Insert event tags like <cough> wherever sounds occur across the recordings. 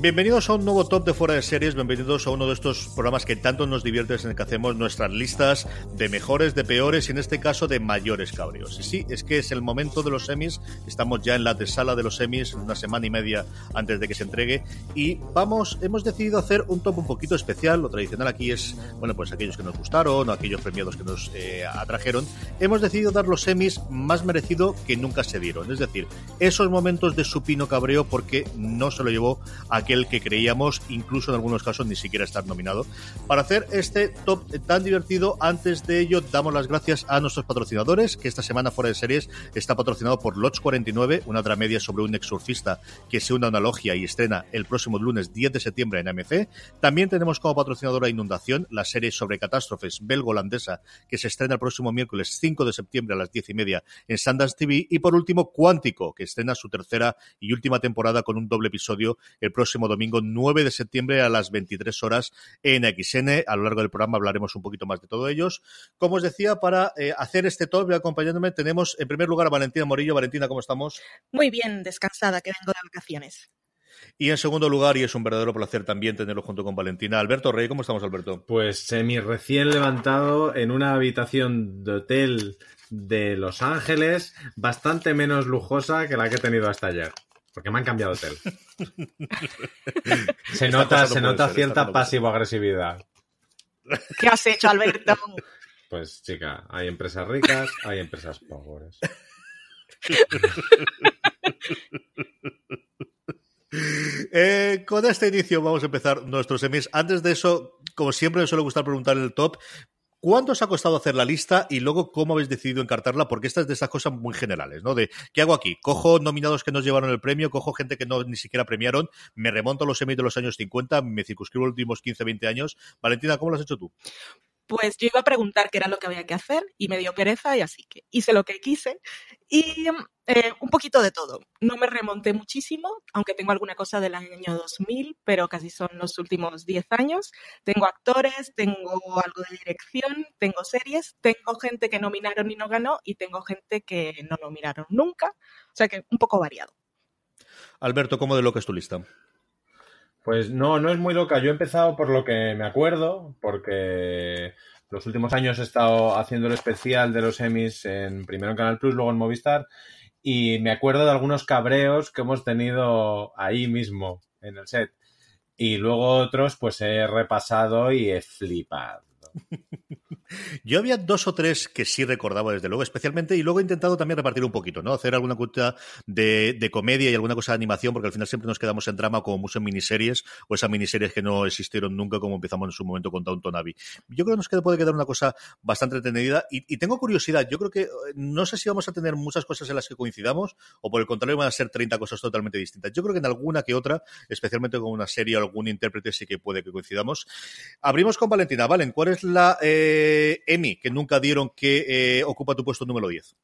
Bienvenidos a un nuevo top de fuera de series, bienvenidos a uno de estos programas que tanto nos diviertes en el que hacemos nuestras listas de mejores, de peores y en este caso de mayores cabreos. Y sí, es que es el momento de los semis, estamos ya en la sala de los semis, una semana y media antes de que se entregue y vamos, hemos decidido hacer un top un poquito especial, lo tradicional aquí es, bueno, pues aquellos que nos gustaron o aquellos premiados que nos eh, atrajeron, hemos decidido dar los semis más merecido que nunca se dieron, es decir, esos momentos de supino cabreo porque no se lo llevó aquel que creíamos, incluso en algunos casos, ni siquiera estar nominado. Para hacer este top tan divertido, antes de ello, damos las gracias a nuestros patrocinadores, que esta semana fuera de series está patrocinado por Lodge 49, una dramedia sobre un exorcista que se une a una logia y estrena el próximo lunes 10 de septiembre en AMC. También tenemos como patrocinadora Inundación, la serie sobre catástrofes belgo-holandesa, que se estrena el próximo miércoles 5 de septiembre a las 10 y media en Sundance TV. Y por último, Cuántico, que estrena su tercera y última temporada con un doble episodio el próximo domingo 9 de septiembre a las 23 horas en XN. A lo largo del programa hablaremos un poquito más de todo ellos. Como os decía, para eh, hacer este top y acompañándome tenemos en primer lugar a Valentina Morillo. Valentina, ¿cómo estamos? Muy bien, descansada, que vengo de vacaciones. Y en segundo lugar, y es un verdadero placer también tenerlo junto con Valentina, Alberto Rey, ¿cómo estamos, Alberto? Pues semi recién levantado en una habitación de hotel de Los Ángeles, bastante menos lujosa que la que he tenido hasta ayer porque me han cambiado de hotel. <laughs> se nota, se nota cierta pasivo-agresividad. ¿Qué has hecho, Alberto? Pues chica, hay empresas ricas, hay empresas pobres. <laughs> Eh, con este inicio vamos a empezar nuestros semis. Antes de eso, como siempre me suele gustar preguntar el top, ¿Cuánto os ha costado hacer la lista y luego cómo habéis decidido encartarla? Porque esta es de esas cosas muy generales, ¿no? De, ¿qué hago aquí? Cojo nominados que nos llevaron el premio, cojo gente que no ni siquiera premiaron, me remonto a los semis de los años 50, me circunscribo los últimos 15, 20 años. Valentina, ¿cómo lo has hecho tú? Pues yo iba a preguntar qué era lo que había que hacer y me dio pereza y así que hice lo que quise y eh, un poquito de todo. No me remonté muchísimo, aunque tengo alguna cosa del año 2000, pero casi son los últimos 10 años. Tengo actores, tengo algo de dirección, tengo series, tengo gente que nominaron y no ganó y tengo gente que no nominaron nunca. O sea que un poco variado. Alberto, ¿cómo de lo que es tu lista? Pues no, no es muy loca. Yo he empezado por lo que me acuerdo, porque los últimos años he estado haciendo el especial de los Emmys en primero en Canal Plus, luego en Movistar, y me acuerdo de algunos cabreos que hemos tenido ahí mismo en el set. Y luego otros, pues he repasado y he flipado. <laughs> Yo había dos o tres que sí recordaba, desde luego, especialmente, y luego he intentado también repartir un poquito, ¿no? Hacer alguna cosa de, comedia y alguna cosa de animación, porque al final siempre nos quedamos en drama como mucho en miniseries, o esas miniseries que no existieron nunca, como empezamos en su momento con Downton Abbey. Yo creo que nos puede quedar una cosa bastante entretenida, y, tengo curiosidad, yo creo que no sé si vamos a tener muchas cosas en las que coincidamos, o por el contrario van a ser 30 cosas totalmente distintas. Yo creo que en alguna que otra, especialmente con una serie o algún intérprete, sí que puede que coincidamos. Abrimos con Valentina. Valen, ¿cuál es la... Eh, Emi, que nunca dieron, que eh, ocupa tu puesto número 10?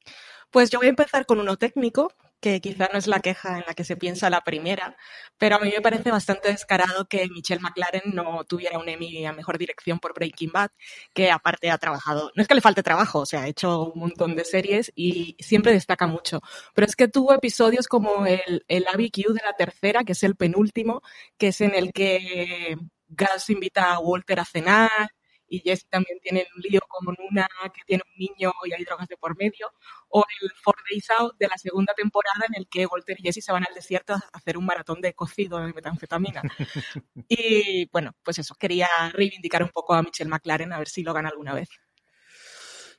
Pues yo voy a empezar con uno técnico, que quizá no es la queja en la que se piensa la primera, pero a mí me parece bastante descarado que Michelle McLaren no tuviera un Emmy a Mejor Dirección por Breaking Bad, que aparte ha trabajado, no es que le falte trabajo, o sea, ha hecho un montón de series y siempre destaca mucho, pero es que tuvo episodios como el, el ABQ de la tercera, que es el penúltimo, que es en el que Gus invita a Walter a cenar, y Jesse también tiene un lío con una que tiene un niño y hay drogas de por medio, o el Four Days Out de la segunda temporada en el que Walter y Jesse se van al desierto a hacer un maratón de cocido de metanfetamina. <laughs> y bueno, pues eso, quería reivindicar un poco a Michelle McLaren a ver si lo gana alguna vez.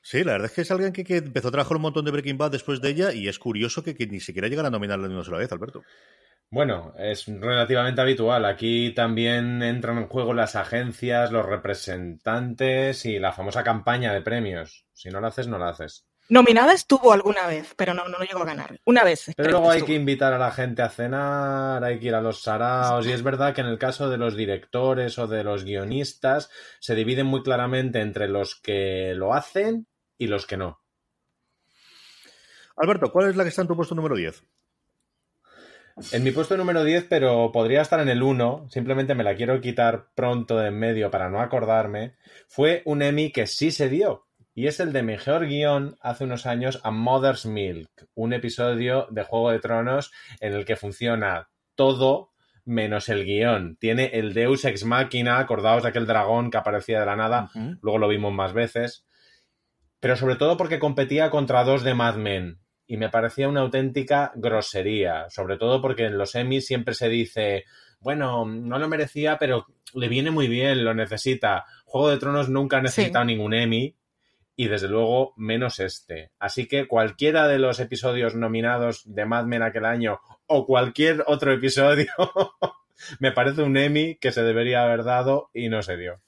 Sí, la verdad es que es alguien que, empezó a trabajar un montón de Breaking Bad después de ella y es curioso que, ni siquiera llegara a nominarla ni una sola vez, Alberto. Bueno, es relativamente habitual. Aquí también entran en juego las agencias, los representantes y la famosa campaña de premios. Si no lo haces, no lo haces. Nominada estuvo alguna vez, pero no, no llegó a ganar. Una vez. Pero luego hay que invitar a la gente a cenar, hay que ir a los saraos. Y es verdad que en el caso de los directores o de los guionistas se dividen muy claramente entre los que lo hacen y los que no. Alberto, ¿cuál es la que está en tu puesto número 10? En mi puesto número 10, pero podría estar en el 1, simplemente me la quiero quitar pronto de en medio para no acordarme, fue un Emmy que sí se dio, y es el de mejor guion hace unos años a Mother's Milk, un episodio de Juego de Tronos en el que funciona todo menos el guion. Tiene el Deus Ex Machina, acordaos de aquel dragón que aparecía de la nada, luego lo vimos más veces, pero sobre todo porque competía contra dos de Mad Men, y me parecía una auténtica grosería, sobre todo porque en los Emmys siempre se dice, bueno, no lo merecía, pero le viene muy bien, lo necesita. Juego de Tronos nunca ha necesitado ningún Emmy y desde luego menos este. Así que cualquiera de los episodios nominados de Mad Men aquel año o cualquier otro episodio <laughs> me parece un Emmy que se debería haber dado y no se dio.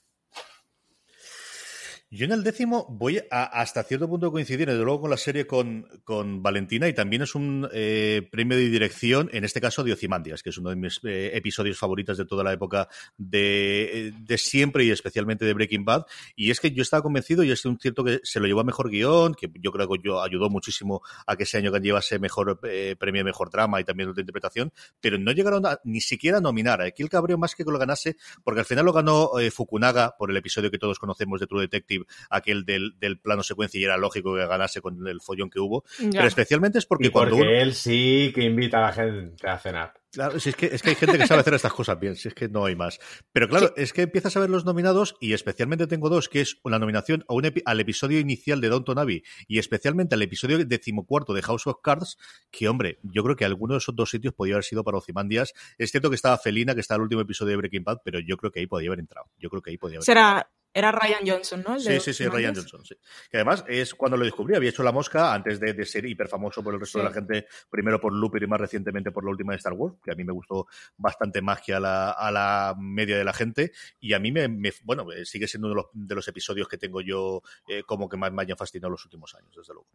Yo en el décimo voy a, hasta cierto punto coincidir, desde luego con la serie con, con Valentina, y también es un eh, premio de dirección, en este caso de Ocimandias, que es uno de mis eh, episodios favoritos de toda la época de, de, siempre y especialmente de Breaking Bad. Y es que yo estaba convencido, y es cierto que se lo llevó a mejor guion, que yo creo que yo ayudó muchísimo a que ese año llevase mejor eh, premio mejor drama y también de interpretación, pero no llegaron a, ni siquiera a nominar. Aquí el cabreo más que que lo ganase, porque al final lo ganó Fukunaga por el episodio que todos conocemos de True Detective aquel del, plano secuencia y era lógico que ganase con el follón que hubo. Pero especialmente es porque cuando él sí que invita a la gente a cenar. Claro, si es que, es que hay gente que sabe hacer estas cosas bien, si es que no hay más. Pero claro, es que empiezas a ver los nominados y especialmente tengo dos, que es la nominación a un al episodio inicial de Downton Abbey y especialmente al episodio decimocuarto de House of Cards, que hombre, yo creo que alguno de esos dos sitios podía haber sido para Ocimandias. Es cierto que estaba Felina, que está el último episodio de Breaking Bad, pero yo creo que ahí podía haber entrado. Yo creo que ahí podía haber Será, era Ryan Johnson, ¿no? sí, sí, sí, Ryan Johnson, sí. Que además es cuando lo descubrí, había hecho La Mosca antes de, ser hiper famoso por el resto de la gente, primero por Looper y más recientemente por la última de Star Wars, que a mí me gustó bastante más que a la, a la media de la gente, y a mí me, bueno, eh, sigue siendo uno de los, de los episodios que tengo yo eh, como que más me hayan fascinado los últimos años, desde luego.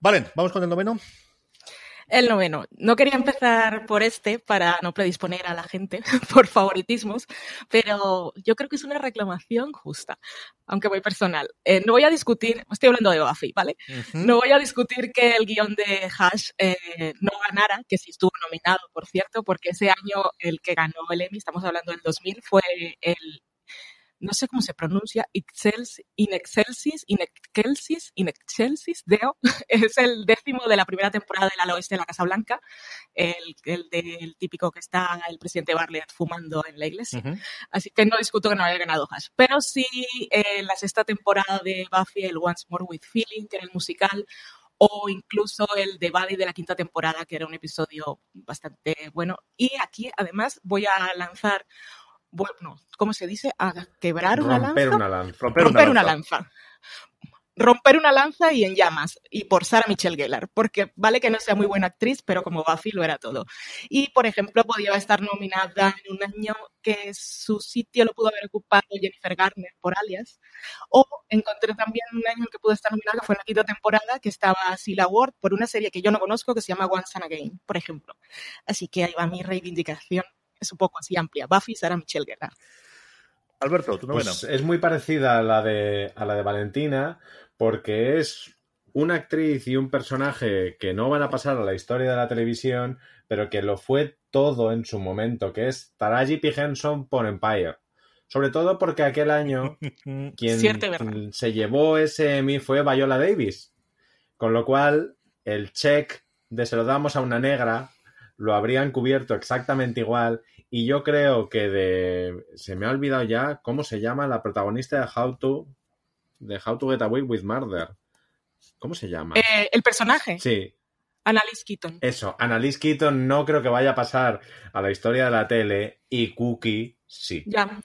Vale, vamos con el noveno. El noveno. No quería empezar por este para no predisponer a la gente <laughs> por favoritismos, pero yo creo que es una reclamación justa, aunque muy personal. Eh, no voy a discutir, estoy hablando de Buffy, ¿vale? No voy a discutir que el guion de Hash eh, no ganara, que sí estuvo nominado, por cierto, porque ese año el que ganó el Emmy, estamos hablando del 2000, fue el no sé cómo se pronuncia, Excels, in Excelsis, in Excelsis, in Excelsis, Deo, <laughs> es el décimo de la primera temporada del Ala Oeste de la Casa Blanca, el, el del típico que está el presidente Bartlett fumando en la iglesia. Así que no discuto que no haya ganado Hash. Pero sí, en la sexta temporada de Buffy, el Once More with Feeling, que era el musical, o incluso el de Buddy de la quinta temporada, que era un episodio bastante bueno. Y aquí, además, voy a lanzar bueno, ¿cómo se dice? A quebrar una lanza. Una lanza. Romper, una, lanza. Romper una lanza y en llamas. Y por Sarah Michelle Gellar. Porque vale que no sea muy buena actriz, pero como Buffy lo era todo. Y, por ejemplo, podía estar nominada en un año que su sitio lo pudo haber ocupado Jennifer Garner por Alias. O encontré también un año en que pudo estar nominada, que fue en la quinta temporada, que estaba Sila Ward por una serie que yo no conozco que se llama Once and Again, por ejemplo. Así que ahí va mi reivindicación es un poco así amplia. Buffy, Sarah Michelle Gellar. Alberto, tu novena. Pues es muy parecida a la de a la de Valentina porque es una actriz y un personaje que no van a pasar a la historia de la televisión, pero que lo fue todo en su momento, que es Taraji P. Henson por Empire. Sobre todo porque aquel año <laughs> quien, quien se llevó ese Emmy fue Viola Davis. Con lo cual, el check de se lo damos a una negra lo habrían cubierto exactamente igual. Y yo creo que de. Se me ha olvidado ya cómo se llama la protagonista de How to. De How to Get Away with Murder. ¿Cómo se llama? Eh, el personaje. Sí. Annalise Keaton. Eso, Annalise Keaton no creo que vaya a pasar a la historia de la tele y Cookie sí. Ya.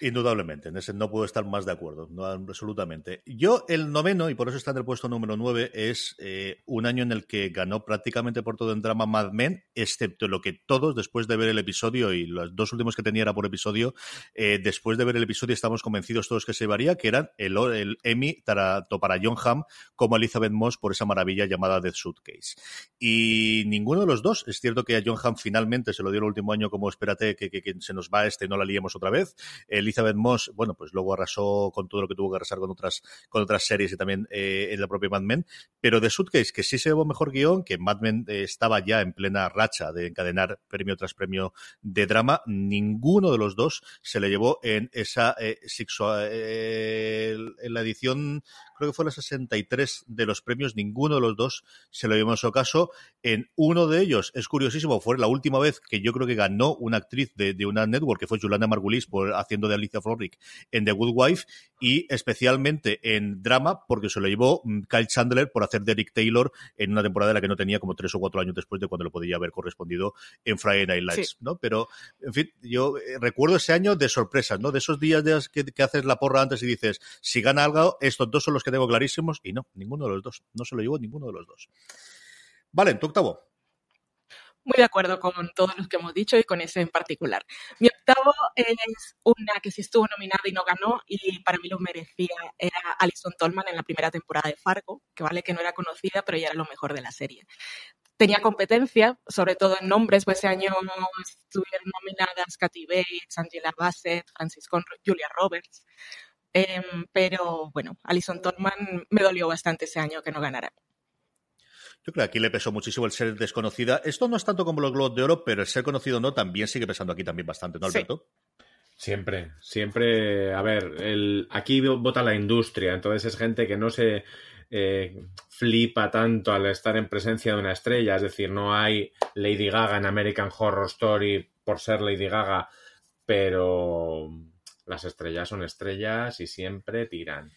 Indudablemente, en ese no puedo estar más de acuerdo, no, absolutamente. Yo, el noveno, y por eso está en el puesto número nueve, es eh, un año en el que ganó prácticamente por todo en drama Mad Men, excepto lo que todos, después de ver el episodio, y los dos últimos que tenía era por episodio, eh, después de ver el episodio estamos convencidos todos que se varía, que eran el, el Emmy para John Hamm como Elizabeth Moss por esa maravilla llamada The Suitcase. Y ninguno de los dos, es cierto que a John Hamm finalmente se lo dio el último año como espérate que, que, que se nos va este, no la liemos otra vez. El Elizabeth Moss, bueno, pues luego arrasó con todo lo que tuvo que arrasar con otras, con otras series y también eh, en la propia Mad Men. Pero de Suitcase, que sí se llevó mejor guion, que Mad Men eh, estaba ya en plena racha de encadenar premio tras premio de drama, ninguno de los dos se le llevó en esa eh, eh, en la edición creo que fue la 63 de los premios, ninguno de los dos se lo llevó en su caso. En uno de ellos, es curiosísimo, fue la última vez que yo creo que ganó una actriz de, de una network, que fue Juliana Margulis, por, haciendo de Alicia Florrick en The Good Wife, y especialmente en drama, porque se lo llevó mm, Kyle Chandler por hacer de Eric Taylor en una temporada en la que no tenía como tres o cuatro años después de cuando lo podía haber correspondido en Friday Night Lights, sí. ¿no? Pero, en fin, yo eh, recuerdo ese año de sorpresas, ¿no? De esos días de que, que haces la porra antes y dices, si gana algo, estos dos son los que tengo clarísimos, y no, ninguno de los dos. No se lo llevó ninguno de los dos. Vale, tu octavo. Muy de acuerdo con todos los que hemos dicho y con ese en particular. Mi octavo es una que sí estuvo nominada y no ganó, y para mí lo merecía. Era Alison Tolman en la primera temporada de Fargo, que vale que no era conocida, pero ya era lo mejor de la serie. Tenía competencia, sobre todo en nombres, pues ese año estuvieron nominadas Kathy Bates, Angela Bassett, Francis Conroy, Julia Roberts. Eh, pero bueno, Alison Tolman me dolió bastante ese año que no ganara. Yo creo que aquí le pesó muchísimo el ser desconocida. Esto no es tanto como los Globos de Oro, pero el ser conocido no también sigue pesando aquí también bastante, ¿no, Alberto? Sí. Siempre, siempre. A ver, el, aquí vota la industria, entonces es gente que no se eh, flipa tanto al estar en presencia de una estrella. Es decir, no hay Lady Gaga en American Horror Story por ser Lady Gaga, pero las estrellas son estrellas y siempre tiran.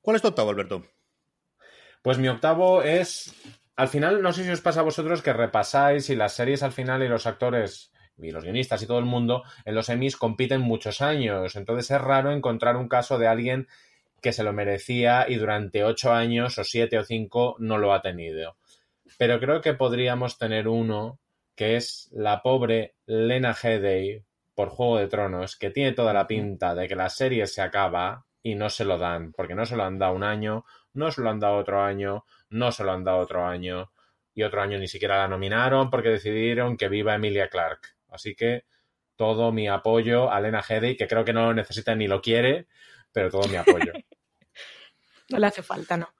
¿Cuál es tu octavo, Alberto? Pues mi octavo es. Al final, no sé si os pasa a vosotros que repasáis y las series al final y los actores y los guionistas y todo el mundo en los Emmys compiten muchos años. Entonces es raro encontrar un caso de alguien que se lo merecía y durante ocho años o siete o cinco no lo ha tenido. Pero creo que podríamos tener uno que es la pobre Lena Headey por Juego de Tronos, que tiene toda la pinta de que la serie se acaba y no se lo dan, porque no se lo han dado un año, no se lo han dado otro año, no se lo han dado otro año, y otro año ni siquiera la nominaron porque decidieron que viva Emilia Clark. Así que todo mi apoyo a Lena Headey, que creo que no lo necesita ni lo quiere, pero todo mi apoyo. <laughs> no le hace falta, ¿no?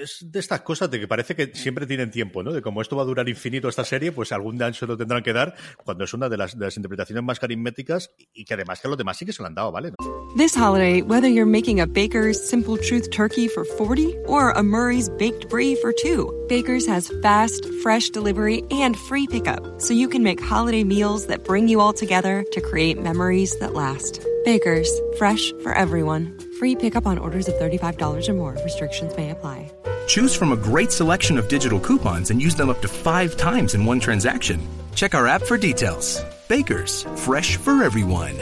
Es de estas cosas de que parece que siempre tienen tiempo, ¿no? De como esto va a durar infinito esta serie, pues algún día se lo tendrán que dar cuando es una de las, de las interpretaciones más carismáticas y que además que a los demás sí que se lo han dado, ¿vale? This holiday, whether you're making a Baker's Simple Truth turkey for 40 or a Murray's Baked Brie for 2, Baker's has fast, fresh delivery and free pickup, so you can make holiday meals that bring you all together to create memories that last. Baker's, fresh for everyone. Free pickup on orders of $35 or more. Restrictions may apply. Choose from a great selection of digital coupons and use them up to five times in one transaction. Check our app for details. Baker's, fresh for everyone.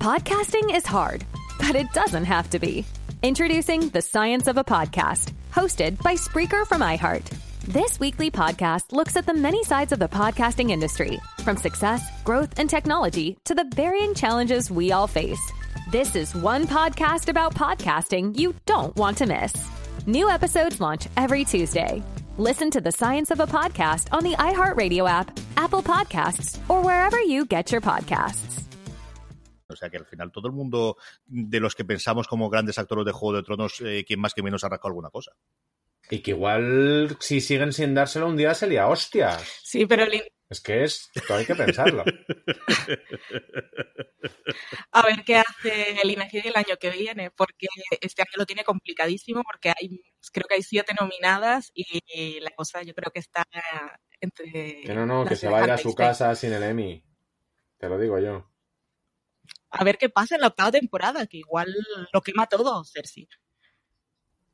Podcasting is hard, but it doesn't have to be. Introducing The Science of a Podcast, hosted by Spreaker from iHeart. This weekly podcast looks at the many sides of the podcasting industry, from success, growth, and technology to the varying challenges we all face. This is one podcast about podcasting you don't want to miss. New episodes launch every Tuesday. Listen to the science of a podcast on the iHeartRadio app, Apple Podcasts, or wherever you get your podcasts. sea que al final todo el mundo de los que pensamos como grandes actores de Juego de Tronos, eh, quien más que menos rascado alguna cosa. Y que igual, si siguen sin dárselo un día, se lía hostias. Sí, pero es que es, hay que pensarlo. <laughs> A ver qué hace el INEGI el año que viene, porque este año lo tiene complicadísimo, porque hay, creo que hay siete nominadas y la cosa yo creo que está entre... Que no, no, que se vaya a su casa sin el Emmy. Te lo digo yo. A ver qué pasa en la octava temporada, que igual lo quema todo, Cersei.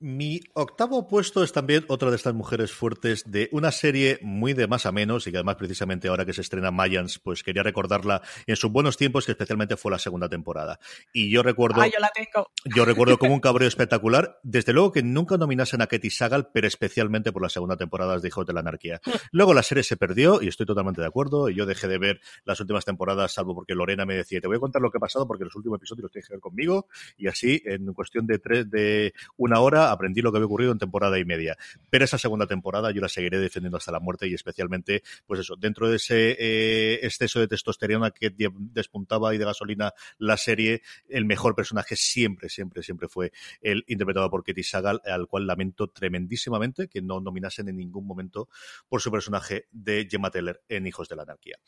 Mi octavo puesto es también otra de estas mujeres fuertes de una serie muy de más a menos y que además precisamente ahora que se estrena Mayans, pues quería recordarla en sus buenos tiempos que especialmente fue la segunda temporada. Y yo recuerdo... yo la tengo. Yo recuerdo como un cabreo espectacular. Desde luego que nunca nominasen a Katie Sagal, pero especialmente por la segunda temporada de Hijos de la Anarquía. Luego la serie se perdió y estoy totalmente de acuerdo. Y yo dejé de ver las últimas temporadas, salvo porque Lorena me decía, te voy a contar lo que ha pasado porque los últimos episodios los tienes que ver conmigo. Y así, en cuestión de, tres, de una hora, aprendí lo que había ocurrido en temporada y media. Pero esa segunda temporada yo la seguiré defendiendo hasta la muerte y especialmente, pues eso, dentro de ese eh, exceso de testosterona que despuntaba y de gasolina la serie, el mejor personaje siempre, siempre, siempre fue el interpretado por Katie Sagal, al cual lamento tremendísimamente que no nominasen en ningún momento por su personaje de Gemma Teller en Hijos de la Anarquía.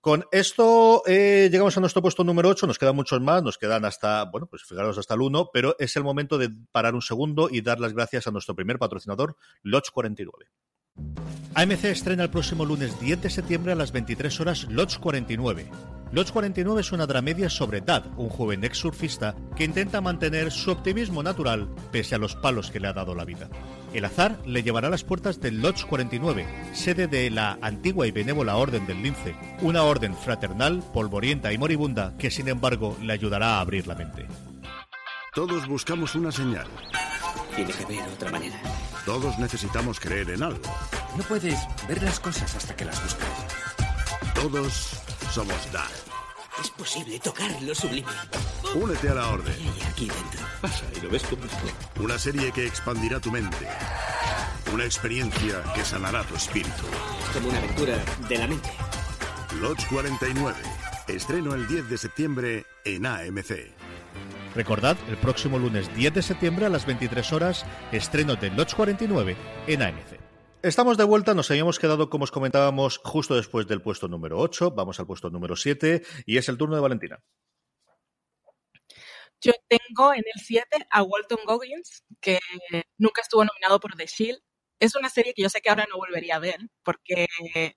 Con esto eh, llegamos a nuestro puesto número 8, nos quedan muchos más, nos quedan hasta, bueno, pues fijaros hasta el 1, pero es el momento de parar un segundo y dar las gracias a nuestro primer patrocinador, Lodge 49. AMC estrena el próximo lunes 10 de septiembre a las 23 horas Lodge 49. Lodge 49 es una dramedia sobre Dad, un joven ex surfista que intenta mantener su optimismo natural pese a los palos que le ha dado la vida. El azar le llevará a las puertas del Lodge 49, sede de la antigua y benévola Orden del Lince, una orden fraternal, polvorienta y moribunda que sin embargo le ayudará a abrir la mente. Todos buscamos una señal. Tiene que haber otra manera. Todos necesitamos creer en algo. No puedes ver las cosas hasta que las buscas. Todos somos Dark. Es posible tocar lo sublime. Únete a la orden. Y aquí dentro. Pasa y lo ves tú Una serie que expandirá tu mente. Una experiencia que sanará tu espíritu. Es como una aventura de la mente. Lodge 49. Estreno el 10 de septiembre en AMC. Recordad, el próximo lunes 10 de septiembre a las 23 horas, estreno de Lodge 49 en AMC. Estamos de vuelta, nos habíamos quedado, como os comentábamos, justo después del puesto número 8, vamos al puesto número 7 y es el turno de Valentina. Yo tengo en el 7 a Walton Goggins, que nunca estuvo nominado por The Shield. Es una serie que yo sé que ahora no volvería a ver porque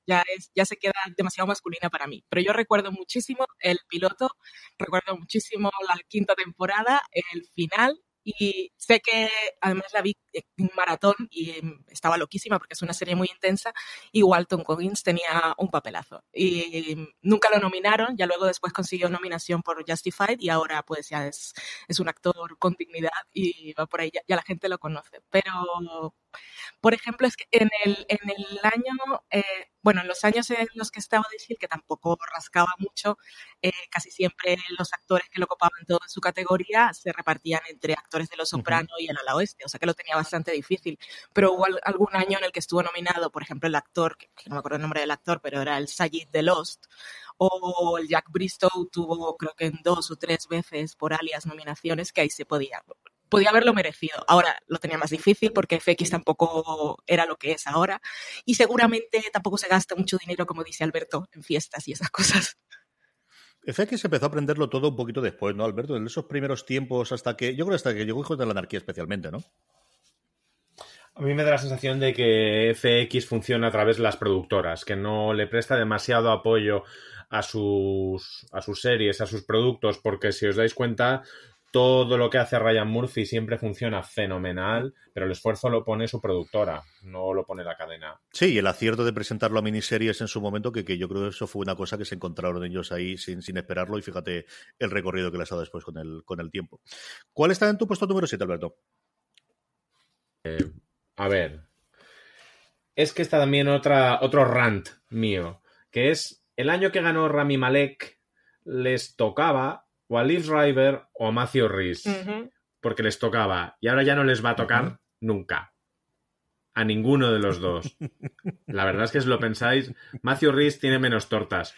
ya, es, ya se queda demasiado masculina para mí. Pero yo recuerdo muchísimo el piloto, recuerdo muchísimo la quinta temporada, el final y sé que además la vi en maratón y em, estaba loquísima porque es una serie muy intensa y Walton Coggins tenía un papelazo. Y em, nunca lo nominaron, ya luego después consiguió nominación por Justified y ahora pues ya es, es un actor con dignidad y va por ahí, ya, la gente lo conoce. Pero, por ejemplo, es que en el, en el año, eh, bueno, en los años en los que estaba decir que tampoco rascaba mucho, eh, casi siempre los actores que lo ocupaban todo en su categoría se repartían entre actores de Los Soprano y el ala oeste, o sea que lo tenía bastante difícil. Pero hubo algún año en el que estuvo nominado, por ejemplo, el actor, que, no me acuerdo el nombre del actor, pero era el Sayid de Lost, o el Jack Bristow tuvo creo que en dos o tres veces por alias nominaciones que ahí se podía podía haberlo merecido. Ahora lo tenía más difícil porque FX tampoco era lo que es ahora y seguramente tampoco se gasta mucho dinero, como dice Alberto, en fiestas y esas <laughs> cosas. FX empezó a aprenderlo todo un poquito después, ¿no, Alberto? En esos primeros tiempos hasta que, yo creo hasta que llegó Hijos de la Anarquía especialmente, ¿no? A mí me da la sensación de que FX funciona a través de las productoras, que no le presta demasiado apoyo a sus, a sus series, a sus productos, porque si os dais cuenta, todo lo que hace Ryan Murphy siempre funciona fenomenal, pero el esfuerzo lo pone su productora, no lo pone la cadena. Sí, y el acierto de presentarlo a miniseries en su momento, que, yo creo que eso fue una cosa que se encontraron ellos ahí sin, sin esperarlo, y fíjate el recorrido que les ha dado después con el, con el tiempo. ¿Cuál está en tu puesto número 7, Alberto? Eh, a ver. Es que está también otra, otro rant mío, que es el año que ganó Rami Malek les tocaba o a Liv River o a Matthew Rhys. Porque les tocaba. Y ahora ya no les va a tocar nunca. A ninguno de los dos. <laughs> La verdad es que si lo pensáis, Matthew Rhys tiene menos tortas.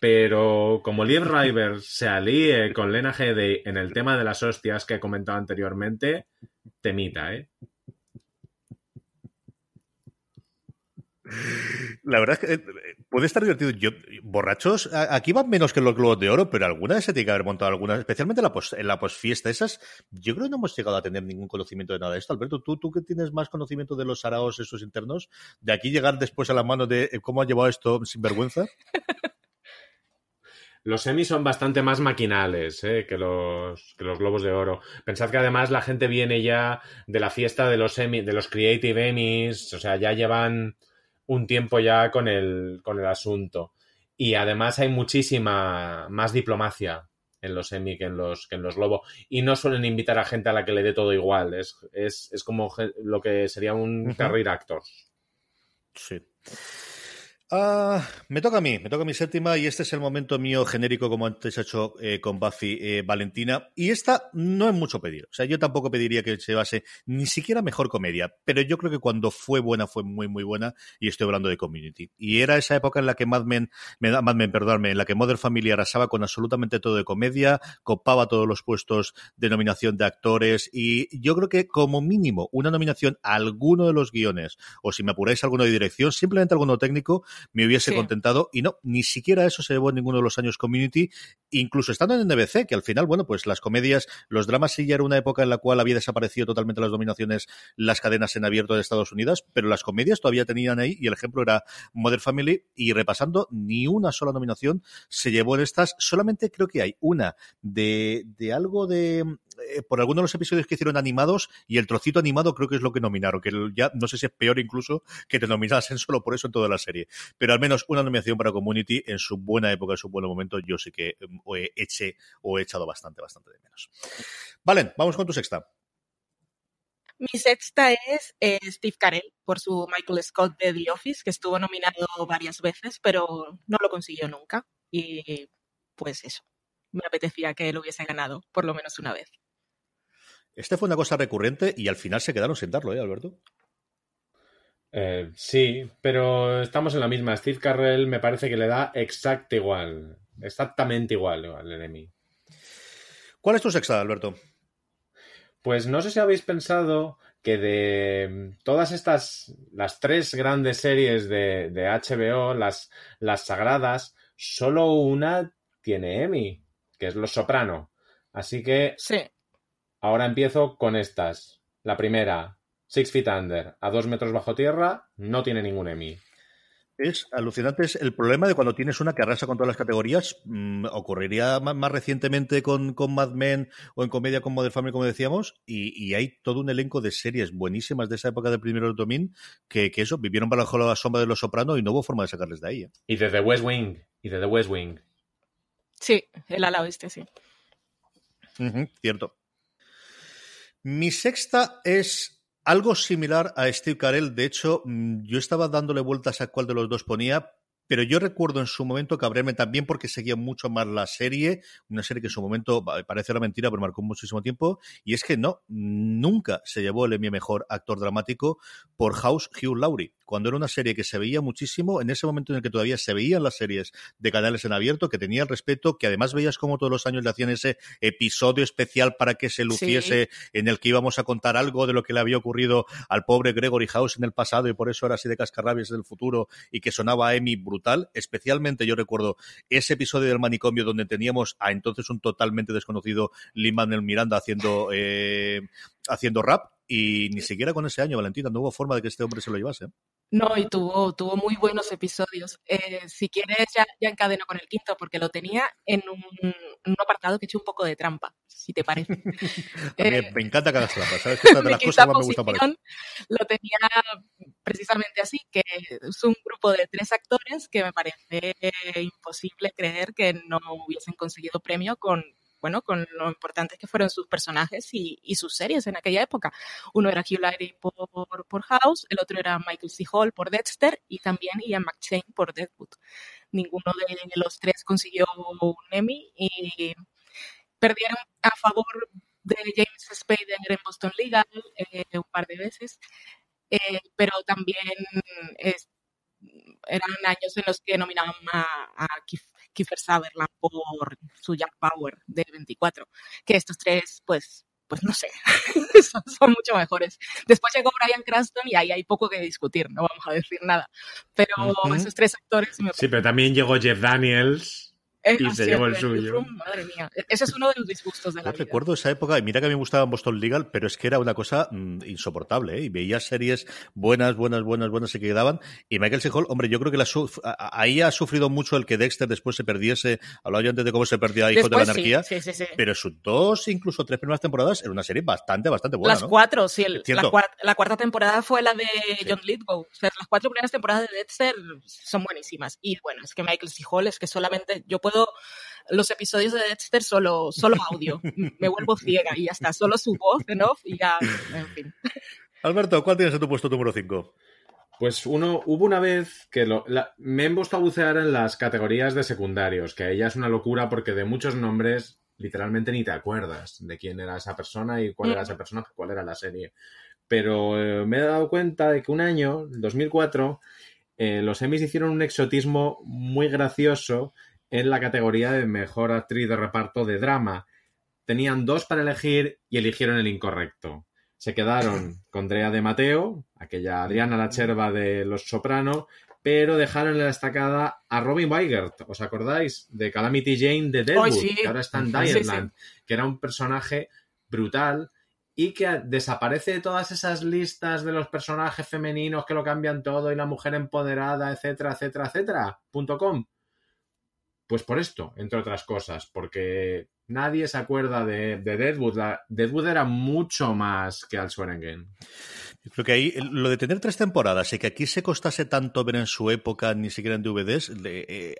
Pero como Liv River se alíe con Lena Headey en el tema de las hostias que he comentado anteriormente, temita, ¿eh? La verdad es que eh, puede estar divertido. Yo, borrachos, aquí van menos que los globos de oro, pero alguna vez se tiene que haber montado alguna, especialmente en la, post, la posfiesta. Esas, yo creo que no hemos llegado a tener ningún conocimiento de nada de esto. Alberto, tú, tú que tienes más conocimiento de los araos esos internos, de aquí llegar después a la mano de eh, cómo ha llevado esto sin vergüenza. <laughs> Los semis son bastante más maquinales ¿eh? que, los, que los globos de oro. Pensad que además la gente viene ya de la fiesta de los semi, de los Creative Emmys, o sea, ya llevan un tiempo ya con el, con el asunto. Y además hay muchísima más diplomacia en los Emmy que en los, que en los Globo. Y no suelen invitar a gente a la que le dé todo igual. Es, es, es como lo que sería un career actor. Sí. Uh, me toca a mí, me toca a mi séptima y este es el momento mío genérico como antes he hecho eh, con Buffy eh, Valentina. Y esta no es mucho pedir, o sea yo tampoco pediría que se base ni siquiera mejor comedia, pero yo creo que cuando fue buena fue muy muy buena y estoy hablando de Community. Y era esa época en la que Mad Men, Mad Men perdóname, en la que Mother Family arrasaba con absolutamente todo de comedia, copaba todos los puestos de nominación de actores y yo creo que como mínimo una nominación a alguno de los guiones o si me apuráis alguno de dirección, simplemente alguno técnico me hubiese contentado. Y no, ni siquiera eso se llevó en ninguno de los años Community, incluso estando en NBC, que al final, bueno, pues las comedias, los dramas sí ya era una época en la cual había desaparecido totalmente las dominaciones, las cadenas en abierto de Estados Unidos, pero las comedias todavía tenían ahí y el ejemplo era Mother Family y repasando, ni una sola nominación se llevó en estas, solamente creo que hay una de, de algo de eh, por algunos de los episodios que hicieron animados y el trocito animado creo que es lo que nominaron, que ya no sé si es peor incluso que te nominasen <laughs> solo por eso en toda la serie. Pero al menos una nominación para Community en su buena época, en su buen momento, yo sí que em, he eché o he echado bastante, bastante de menos. Valen, vamos con tu sexta. Mi sexta es eh, Steve Carell por su Michael Scott de The Office, que estuvo nominado varias veces, pero no lo consiguió nunca. Y pues eso, me apetecía que lo hubiese ganado por lo menos una vez. Este fue una cosa recurrente y al final se quedaron sin darlo, ¿eh, Alberto? Eh, sí, pero estamos en la misma. Steve Carrell me parece que le da exacto igual. Exactamente igual al enemy. ¿Cuál es tu sexta, Alberto? Pues no sé si habéis pensado que de todas estas, las tres grandes series de, de HBO, las, las sagradas, solo una tiene Emmy, que es Los Soprano. Así que sí. Ahora empiezo con estas. La primera, Six Feet Under, a dos metros bajo tierra, no tiene ningún Emmy. Es alucinante. Es el problema de cuando tienes una que arrasa con todas las categorías. Mm, ocurriría más, recientemente con, con, Mad Men o en comedia con Modern Family, como decíamos. Y, hay todo un elenco de series buenísimas de esa época del primero domin que, que eso, vivieron bajo la sombra de los Sopranos y no hubo forma de sacarles de ahí. ¿eh? Y de The West Wing. Y de The West Wing. Sí, el ala oeste, sí. cierto. Mi sexta es algo similar a Steve Carell. De hecho, mm, yo estaba dándole vueltas a cuál de los dos ponía, pero yo recuerdo en su momento cabrearme también porque seguía mucho más la serie, una serie que en su momento parece una mentira, pero marcó muchísimo tiempo, y es que no, nunca se llevó el Emmy Mejor Actor Dramático por House Hugh Laurie cuando era una serie que se veía muchísimo, en ese momento en el que todavía se veían las series de canales en abierto, que tenía el respeto, que además veías como todos los años le hacían ese episodio especial para que se luciese, en el que íbamos a contar algo de lo que le había ocurrido al pobre Gregory House en el pasado y por eso era así de cascarrabias del futuro y que sonaba Emmy brutal. Especialmente yo recuerdo ese episodio del manicomio donde teníamos a entonces un totalmente desconocido Lin Manuel Miranda haciendo, <laughs> eh, haciendo rap y ni siquiera con ese año, Valentina, no hubo forma de que este hombre se lo llevase. No, y tuvo, tuvo muy buenos episodios. Eh, si quieres, ya, ya encadeno con el quinto, porque lo tenía en un, apartado que he hecho un poco de trampa, si te parece. <laughs> Eh, me encanta que hagas trampa, ¿sabes? <laughs> Que de las cosas más me gusta para Lo tenía precisamente así, que es un grupo de tres actores que me parece imposible creer que no hubiesen conseguido premio con, bueno, con lo importantes que fueron sus personajes y, sus series en aquella época. Uno era Hugh Laurie por, por, House, el otro era Michael C. Hall por Dexter y también Ian McShane por Deadwood. Ninguno de los tres consiguió un Emmy y perdieron a favor de James Spader en Boston Legal eh, un par de veces, eh, pero también eran años en los que nominaban a, a Kiefer Sutherland por su Jack Power de 24. Que estos tres, pues, pues no sé, <laughs> son, son, mucho mejores. Después llegó Brian Cranston y ahí hay poco que discutir, no vamos a decir nada. Pero uh -huh. esos tres actores... Me sí, pero también llegó Jeff Daniels y se llevó el suyo. Madre mía, ese es uno de los disgustos de la Yo vida. recuerdo esa época, y mira que a mí me gustaba Boston Legal, pero es que era una cosa mmm, insoportable, ¿eh? Y veía series buenas, buenas, buenas, buenas se quedaban. Y Michael C. Hall, hombre, yo creo que la ahí ha sufrido mucho el que Dexter después se perdiese. Hablaba yo antes de cómo se perdía Hijo de la Anarquía. Sí, sí, sí, pero sus dos, incluso tres primeras temporadas, era una serie bastante, bastante buena. Las ¿no? cuatro, sí. El, la, cuarta, la, cuarta, temporada fue la de. John Lithgow. O sea, las cuatro primeras temporadas de Dexter son buenísimas. Y bueno, es que Michael C. Hall es que solamente yo puedo los episodios de Dexter solo, solo audio. Me vuelvo ciega y ya está. Solo su voz en off y ya, en fin. Alberto, ¿cuál tienes en tu puesto número 5? Pues uno, hubo una vez que lo, la, me he puesto a bucear en las categorías de secundarios, que ahí ya es una locura porque de muchos nombres literalmente ni te acuerdas de quién era esa persona y cuál era esa persona, cuál era la serie. Pero eh, me he dado cuenta de que un año, 2004, eh, los Emmys hicieron un exotismo muy gracioso en la categoría de mejor actriz de reparto de drama. Tenían dos para elegir y eligieron el incorrecto. Se quedaron <laughs> con Drea de Mateo, aquella Adriana la Cherva de Los Soprano, pero dejaron en la destacada a Robin Weigert, ¿os acordáis? De Calamity Jane de Deadwood, oh, sí. que ahora está en Diamond, sí, sí. que era un personaje brutal y que desaparece de todas esas listas de los personajes femeninos que lo cambian todo y la mujer empoderada, etcétera, etcétera, etcétera, punto com. Pues por esto, entre otras cosas, porque nadie se acuerda de, de Deadwood. La, Deadwood era mucho más que Al Swearengen. Creo que ahí lo de tener tres temporadas y que aquí se costase tanto ver en su época, ni siquiera en DVDs, le, eh,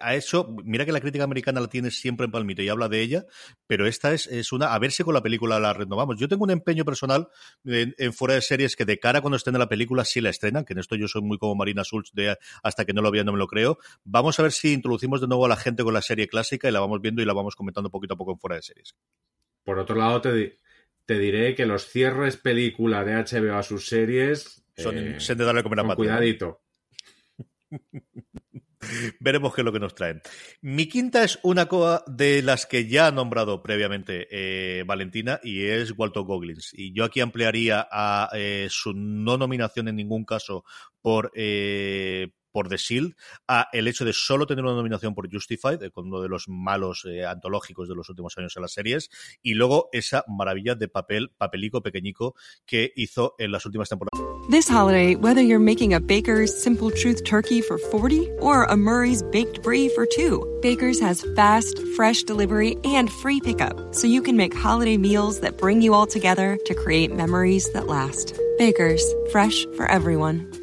mira que la crítica americana la tiene siempre en palmito y habla de ella, pero esta es, es una, a ver si con la película la renovamos. Yo tengo un empeño personal en, en, fuera de series que de cara cuando estén en la película sí la estrenan, que en esto yo soy muy como Marina Schultz de hasta que no lo vea no me lo creo. Vamos a ver si introducimos de nuevo a la gente con la serie clásica y la vamos viendo y la vamos comentando poquito a poco en fuera de series. Por otro lado, te, te diré que los cierres película de HBO a sus series son eh, de darle comer a con cuidadito. <laughs> Veremos qué es lo que nos traen. Mi quinta es una cosa de las que ya ha nombrado previamente eh, Valentina y es Walter Goggins. Y yo aquí ampliaría a eh, su no nominación en ningún caso por, eh, por The Shield a el hecho de solo tener una nominación por Justified, eh, con uno de los malos eh, antológicos de los últimos años en las series, y luego esa maravilla de papel, papelico pequeñico que hizo en las últimas temporadas. This holiday, whether you're making a Baker's Simple Truth turkey for 40 or a Murray's Baked Brie for 2, Baker's has fast, fresh delivery and free pickup, so you can make holiday meals that bring you all together to create memories that last. Baker's, fresh for everyone.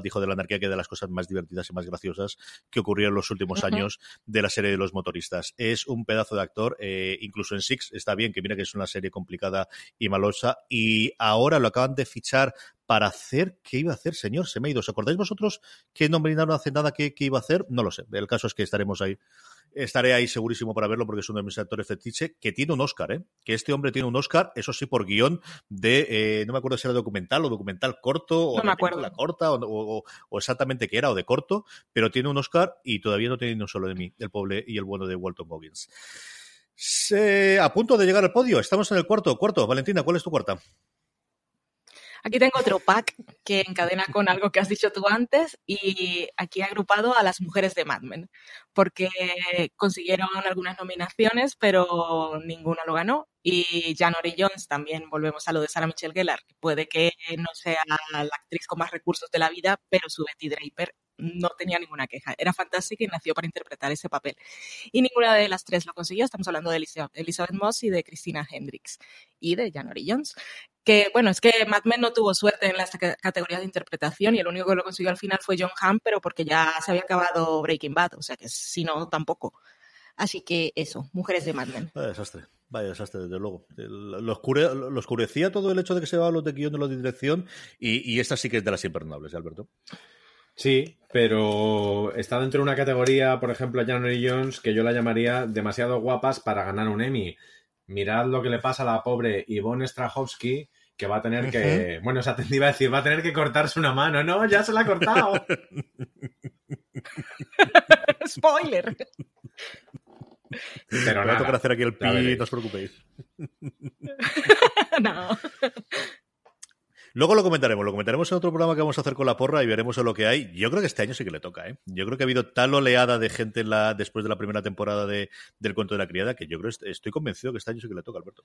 dijo de la anarquía que de las cosas más divertidas y más graciosas que ocurrieron en los últimos uh -huh. años de la serie de los motoristas. Es un pedazo de actor, eh, incluso en Six está bien, que mira que es una serie complicada y malosa, y ahora lo acaban de fichar para hacer, ¿qué iba a hacer, señor? Se me ha ido. ¿Os acordáis vosotros que no nominaron hace nada que, que iba a hacer? No lo sé. El caso es que estaremos ahí estaré ahí segurísimo para verlo porque es uno de mis actores fetiche, que tiene un Oscar, ¿eh? Que este hombre tiene un Oscar, eso sí, por guion de, eh, no me acuerdo si era documental o documental corto, o no me acuerdo. la corta, o, o, o, exactamente qué era, o de corto, pero tiene un Oscar y todavía no tiene ni un solo de mí, el pobre y el bueno de Walton Goggins. Se, a punto de llegar al podio, estamos en el cuarto. Cuarto, Valentina, ¿cuál es tu cuarta? Aquí tengo otro pack que encadena con algo que has dicho tú antes y aquí he agrupado a las mujeres de Mad Men porque consiguieron algunas nominaciones pero ninguna lo ganó. Y January Jones también volvemos a lo de Sarah Michelle Gellar puede que no sea la actriz con más recursos de la vida pero su Betty Draper no tenía ninguna queja. Era fantástica y nació para interpretar ese papel. Y ninguna de las tres lo consiguió. Estamos hablando de Elizabeth Moss y de Christina Hendricks y de January Jones. Que bueno, es que Mad Men no tuvo suerte en las categorías de interpretación y el único que lo consiguió al final fue John Hamm, pero porque ya se había acabado Breaking Bad, o sea que si no, tampoco. Así que eso, mujeres de Mad Men. Vaya desastre, vaya desastre, desde luego. Lo, oscurecía todo el hecho de que se va los de guion de de dirección y, y esta sí que es de las imperdonables, ¿eh, Alberto. Sí, pero está dentro de una categoría, por ejemplo, January Jones, que yo la llamaría demasiado guapas para ganar un Emmy. Mirad lo que le pasa a la pobre Yvonne Strahovski, que va a tener que. Bueno, se <laughs> iba a decir, va a tener que cortarse una mano. No, ya se la ha cortado. <laughs> Spoiler. Pero nada, tocar hacer aquí el pi, no os preocupéis. <laughs> no. Luego lo comentaremos, lo comentaremos en otro programa que vamos a hacer con la porra y veremos lo que hay. Yo creo que este año sí que le toca, ¿eh? Yo creo que ha habido tal oleada de gente la, después de la primera temporada de, del cuento de la criada que yo creo estoy convencido que este año sí que le toca, Alberto.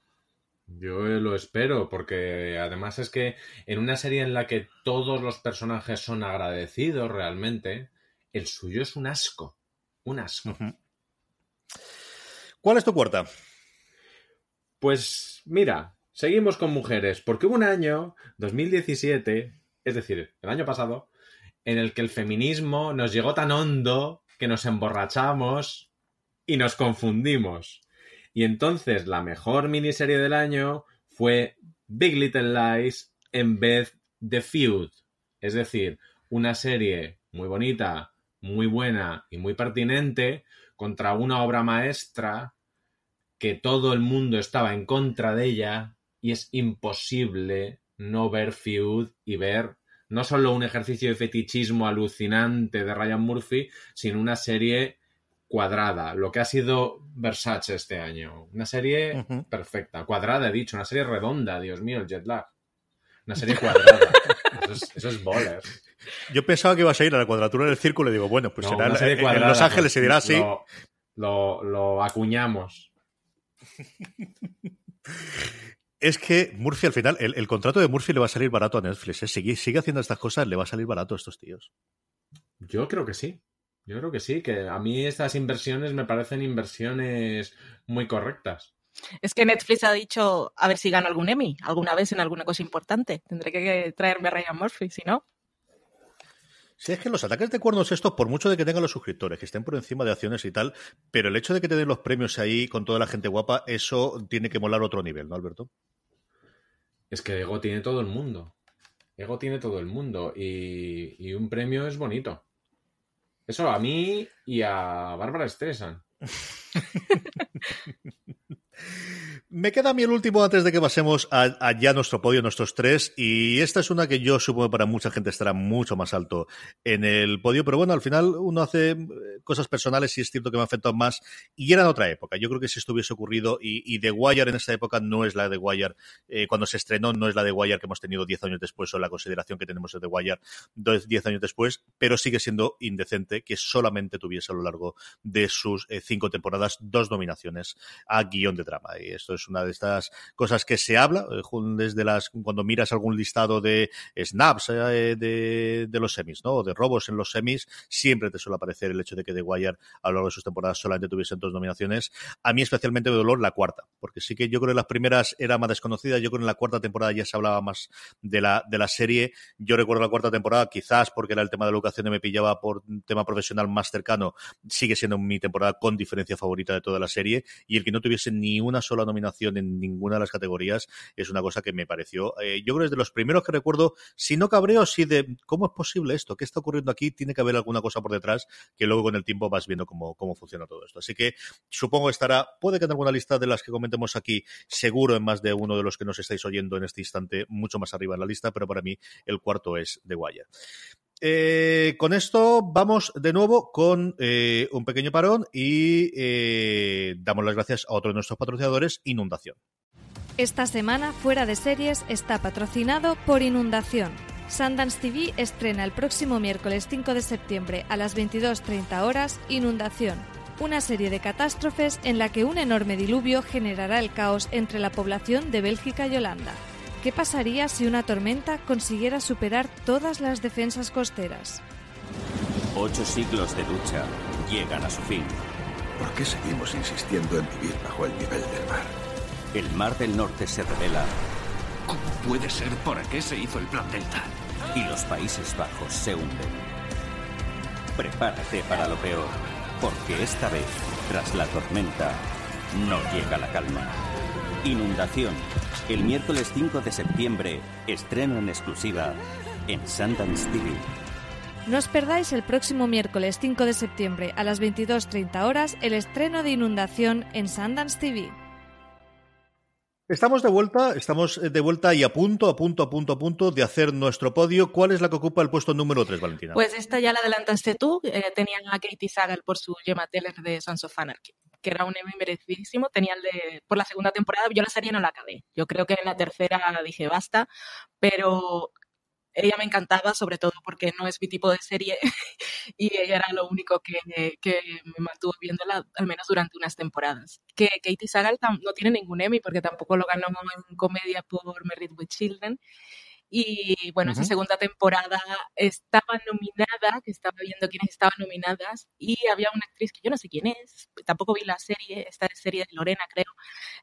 Yo lo espero, porque además es que en una serie en la que todos los personajes son agradecidos realmente, el suyo es un asco. Un asco. ¿Cuál es tu cuarta? Pues mira, Seguimos con mujeres, porque hubo un año, 2017, es decir, el año pasado, en el que el feminismo nos llegó tan hondo que nos emborrachamos y nos confundimos. Y entonces la mejor miniserie del año fue Big Little Lies en vez de Feud. Es decir, una serie muy bonita, muy buena y muy pertinente contra una obra maestra que todo el mundo estaba en contra de ella y es imposible no ver Feud y ver no solo un ejercicio de fetichismo alucinante de Ryan Murphy, sino una serie cuadrada, lo que ha sido Versace este año. Una serie perfecta, cuadrada, he dicho, una serie redonda, Dios mío, el jet lag. Una serie cuadrada. <laughs> eso, es, eso Yo pensaba que iba a ir a la cuadratura del círculo y digo, bueno, pues será en, Los Ángeles se dirá así. Lo, lo acuñamos. <laughs> Es que Murphy al final, el, contrato de Murphy le va a salir barato a Netflix. ¿eh? Sigue, sigue haciendo estas cosas, le va a salir barato a estos tíos. Yo creo que sí. Yo creo que sí, que a mí estas inversiones me parecen inversiones muy correctas. Es que Netflix ha dicho, a ver si gano algún Emmy, alguna vez en alguna cosa importante. Tendré que traerme a Ryan Murphy, si no. Sí, es que los ataques de cuernos estos, por mucho de que tengan los suscriptores, que estén por encima de acciones y tal, pero el hecho de que te den los premios ahí con toda la gente guapa, eso tiene que molar otro nivel, ¿no, Alberto? Es que Ego tiene todo el mundo. Ego tiene todo el mundo y, y un premio es bonito. Eso a mí y a Bárbara Streisand. <laughs> Me queda a mí el último antes de que pasemos a, ya nuestro podio, nuestros tres, y esta es una que yo supongo para mucha gente estará mucho más alto en el podio, pero bueno, al final uno hace eh, cosas personales y es cierto que me afectado más, y era en otra época. Yo creo que si esto hubiese ocurrido, y, y The Wire en esta época no es la de Wire, eh, cuando se estrenó no es la de Wire que hemos tenido 10 años después, o la consideración que tenemos de The Wire 10 años después, pero sigue siendo indecente que solamente tuviese a lo largo de sus eh, cinco temporadas dos nominaciones a guion de drama. Y esto es una de estas cosas que se habla eh, desde las cuando miras algún listado de snaps eh, de, de, los semis, ¿no? O de robos en los semis, siempre te suele aparecer el hecho de que The Wire a lo largo de sus temporadas solamente tuviesen dos nominaciones. A mí especialmente de dolor la cuarta, porque sí que yo creo que las primeras era más desconocida, yo creo que en la cuarta temporada ya se hablaba más de la, de la serie. Yo recuerdo la cuarta temporada, quizás porque era el tema de la educación y me pillaba por tema profesional más cercano, sigue siendo mi temporada con diferencia favorita de toda la serie, y el que no tuviese ni una sola nominación en ninguna de las categorías es una cosa que me pareció, eh, yo creo que es de los primeros que recuerdo, si no cabreo, sí de cómo es posible esto, qué está ocurriendo aquí, tiene que haber alguna cosa por detrás que luego con el tiempo vas viendo cómo, cómo funciona todo esto. Así que supongo que estará, puede que en alguna lista de las que comentemos aquí, seguro en más de uno de los que nos estáis oyendo en este instante, mucho más arriba en la lista, pero para mí el cuarto es The Wire. Eh, con esto vamos de nuevo con eh, un pequeño parón y eh, damos las gracias a otro de nuestros patrocinadores, Inundación. Esta semana Fuera de Series está patrocinado por Inundación. Sundance TV estrena el próximo miércoles 5 de septiembre a las 22.30 horas Inundación, una serie de catástrofes en la que un enorme diluvio generará el caos entre la población de Bélgica y Holanda. ¿Qué pasaría si una tormenta consiguiera superar todas las defensas costeras? Ocho siglos de lucha llegan a su fin. ¿Por qué seguimos insistiendo en vivir bajo el nivel del mar? El Mar del Norte se revela. ¿Cómo puede ser? ¿Por qué se hizo el plan Delta? Y los Países Bajos se hunden. Prepárate para lo peor, porque esta vez, tras la tormenta, no llega la calma. Inundación. El miércoles 5 de septiembre, estreno en exclusiva en Sundance TV. No os perdáis el próximo miércoles 5 de septiembre a las 22.30 horas el estreno de Inundación en Sundance TV. Estamos de vuelta, estamos eh, de vuelta y a punto, a punto, a punto, a punto de hacer nuestro podio. ¿Cuál es la que ocupa el puesto número 3, Valentina? Pues esta ya la adelantaste tú. Eh, tenían a Katie Sagal por su Gemma Teller de Sons of Anarchy, que era un Emmy merecidísimo. Tenían de, por la segunda temporada, yo la serie no la acabé. Yo creo que en la tercera dije basta, pero ella me encantaba, sobre todo porque no es mi tipo de serie <laughs> y ella era lo único que, que, me mantuvo viéndola, al menos durante unas temporadas. Que Katie Sagal no tiene ningún Emmy porque tampoco lo ganó en comedia por Married with Children. Y bueno, esa segunda temporada estaba nominada, que estaba viendo quiénes estaban nominadas, y había una actriz que yo no sé quién es, tampoco vi la serie, esta serie de Lorena, creo.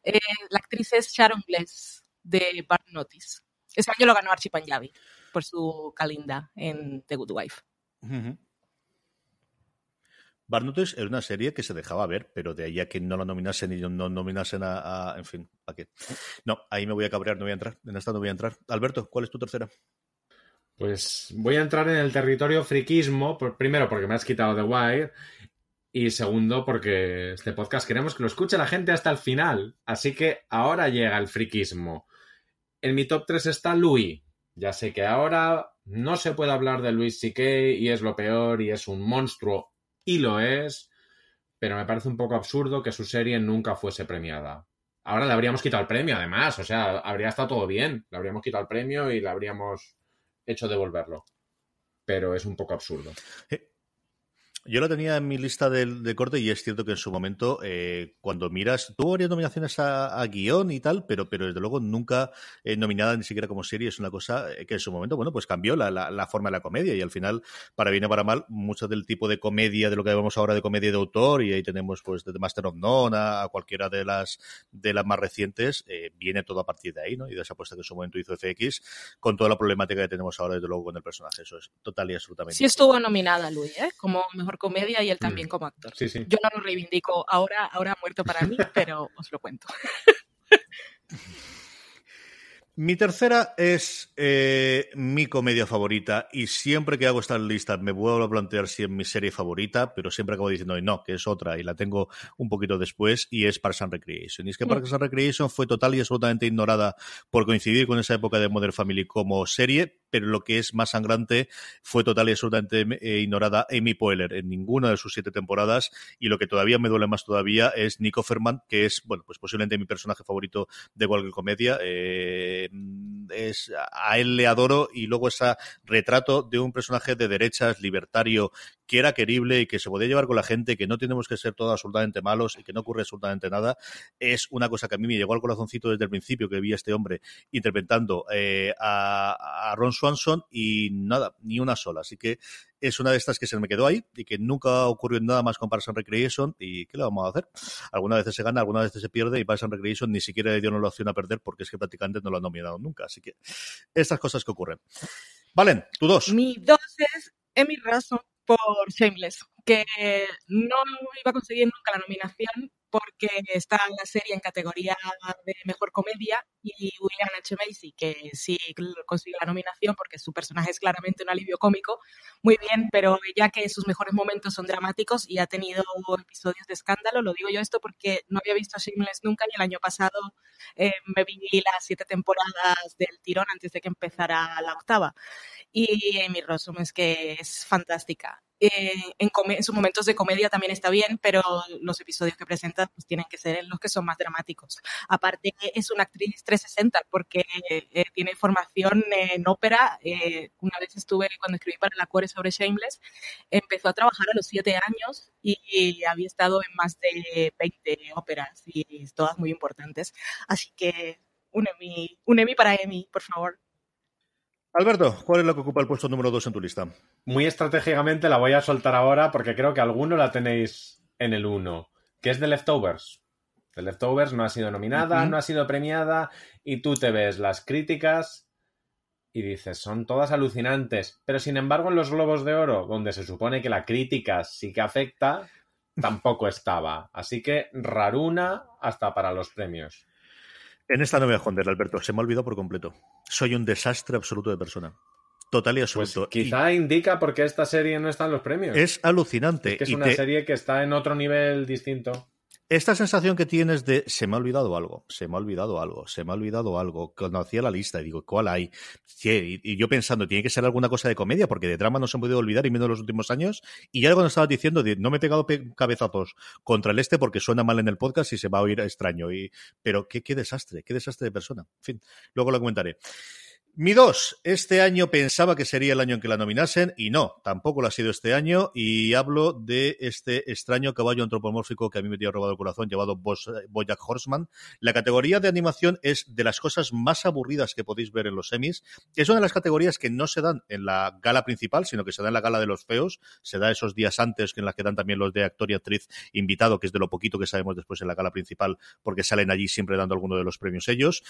Eh, la actriz es Sharon Bless, de Bart Notice. Ese año lo ganó Archie Panjabi por su Kalinda en The Good Wife. Uh Barnotes era una serie que se dejaba ver, pero de ahí a que no la nominasen y no nominasen a, en fin, ¿a qué? No, ahí me voy a cabrear, no voy a entrar. En esta no voy a entrar. Alberto, ¿cuál es tu tercera? Pues voy a entrar en el territorio friquismo, primero porque me has quitado The Wire y segundo porque este podcast queremos que lo escuche la gente hasta el final. Así que ahora llega el friquismo. En mi top 3 está Louis, ya sé que ahora no se puede hablar de Luis C.K. y es lo peor y es un monstruo y lo es, pero me parece un poco absurdo que su serie nunca fuese premiada. Ahora le habríamos quitado el premio, además, o sea, habría estado todo bien, le habríamos quitado el premio y le habríamos hecho devolverlo. Pero es un poco absurdo. Eh, yo lo tenía en mi lista de, corte y es cierto que en su momento, eh, cuando miras, tuvo varias nominaciones a, guion y tal, pero, pero desde luego nunca eh, nominada ni siquiera como serie. Es una cosa eh, que en su momento, bueno, pues cambió la, la, forma de la comedia y al final, para bien o para mal, mucho del tipo de comedia, de lo que vemos ahora de comedia de autor, y ahí tenemos pues desde Master of None a, cualquiera de las, de las más recientes, viene todo a partir de ahí, ¿no? Y de esa apuesta que en su momento hizo FX, con toda la problemática que tenemos ahora, desde luego, con el personaje. Eso es total y absolutamente. Sí estuvo nominada, Luis, ¿eh? Como mejor comedia y él también mm. como actor. Yo no lo reivindico ahora, ahora ha muerto para mí, pero os lo cuento. <laughs> Mi tercera es eh, mi comedia favorita y siempre que hago esta lista me vuelvo a plantear si es mi serie favorita, pero siempre acabo diciendo no, que es otra y la tengo un poquito después y es Parks and Recreation. Y es que Parks and Recreation fue total y absolutamente ignorada por coincidir con esa época de Modern Family como serie, pero lo que es más sangrante fue total y absolutamente eh, ignorada Amy Poehler en ninguna de sus siete temporadas y lo que todavía me duele más todavía es Nico Ferman, que es, bueno, pues posiblemente mi personaje favorito de cualquier comedia. Eh, es, a él le adoro y luego ese retrato de un personaje de derechas, libertario, que era querible y que se podía llevar con la gente, que no tenemos que ser todos absolutamente malos y que no ocurre absolutamente nada, es una cosa que a mí me llegó al corazoncito desde el principio que vi a este hombre interpretando eh, a, Ron Swanson y nada, ni una sola. Así que es una de estas que se me quedó ahí y que nunca ocurrió nada más con Parks and Recreation y ¿qué le vamos a hacer? Algunas veces se gana, algunas veces se pierde y Parks and Recreation ni siquiera le dio una opción a perder porque es que prácticamente no lo han nominado nunca. Así que estas cosas que ocurren. Valen, tu dos. Mi dos es Emmy por Shameless, que no iba a conseguir nunca la nominación porque está la serie en categoría de mejor comedia y William H. Macy, que sí consiguió la nominación porque su personaje es claramente un alivio cómico, muy bien, pero ya que sus mejores momentos son dramáticos y ha tenido episodios de escándalo, lo digo yo esto porque no había visto Shameless nunca y el año pasado eh, me vi las siete temporadas del tirón antes de que empezara la octava. Y Amy Rossum es que es fantástica. Eh, en, en, sus momentos de comedia también está bien, pero los episodios que presenta pues, tienen que ser los que son más dramáticos. Aparte, es una actriz 360 porque eh, tiene formación en ópera. Eh, una vez estuve, cuando escribí para la Cuore sobre Shameless, empezó a trabajar a los siete años y había estado en más de 20 óperas y todas muy importantes. Así que un Emmy, un Emmy para Emmy, por favor. Alberto, ¿cuál es lo que ocupa el puesto número 2 en tu lista? Muy estratégicamente la voy a soltar ahora porque creo que alguno la tenéis en el 1, que es The Leftovers. The Leftovers no ha sido nominada, no ha sido premiada y tú te ves las críticas y dices, son todas alucinantes. Pero sin embargo, en los Globos de Oro, donde se supone que la crítica sí que afecta, tampoco estaba. Así que raruna hasta para los premios. En esta no me voy a esconder, Alberto. Se me ha olvidado por completo. Soy un desastre absoluto de persona. Total y Pues absoluto. quizá indica por qué esta serie no está en los premios. Es alucinante. Es que es y una te- serie que está en otro nivel distinto. Esta sensación que tienes de se me ha olvidado algo, se me ha olvidado algo, se me ha olvidado algo. Cuando hacía la lista, digo, ¿cuál hay? Y, y yo pensando, tiene que ser alguna cosa de comedia, porque de drama no se han podido olvidar y menos en los últimos años. Y ya cuando estabas diciendo, no me he pegado pe- cabezazos contra el este porque suena mal en el podcast y se va a oír extraño. Y, pero qué, qué desastre, qué desastre de persona. En fin, luego lo comentaré. Mi dos, este año pensaba que sería el año en que la nominasen y no, tampoco lo ha sido este año y hablo de este extraño caballo antropomórfico que a mí me tiene robado el corazón llamado Bojack Horseman. La categoría de animación es de las cosas más aburridas que podéis ver en los semis. Es una de las categorías que no se dan en la gala principal, sino que se da en la gala de los feos. Se da esos días antes en la que dan también los de actor y actriz invitado, que es de lo poquito que sabemos después en la gala principal, porque salen allí siempre dando alguno de los premios ellos.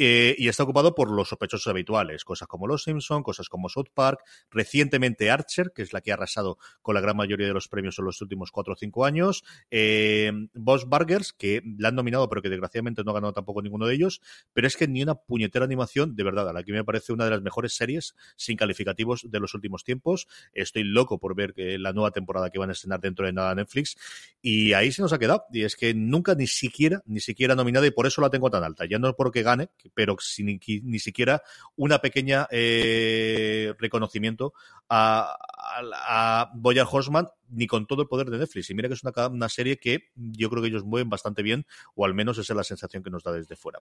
Eh, y está ocupado por los sospechosos habituales, cosas como Los Simpson, cosas como South Park, recientemente Archer, que es la que ha arrasado con la gran mayoría de los premios en los últimos cuatro o cinco años, eh, Boss Burgers, que la han nominado, pero que desgraciadamente no ha ganado tampoco ninguno de ellos, pero es que ni una puñetera animación, de verdad, a la que me parece una de las mejores series sin calificativos de los últimos tiempos. Estoy loco por ver la nueva temporada que van a estrenar dentro de nada Netflix, y ahí se nos ha quedado, y es que nunca ni siquiera, ni siquiera nominada, y por eso la tengo tan alta, ya no porque gane, pero sin ni, ni siquiera una pequeña eh, reconocimiento a, a, a Boyar Horseman ni con todo el poder de Netflix. Y mira que es una, una, serie que yo creo que ellos mueven bastante bien, o al menos esa es la sensación que nos da desde fuera.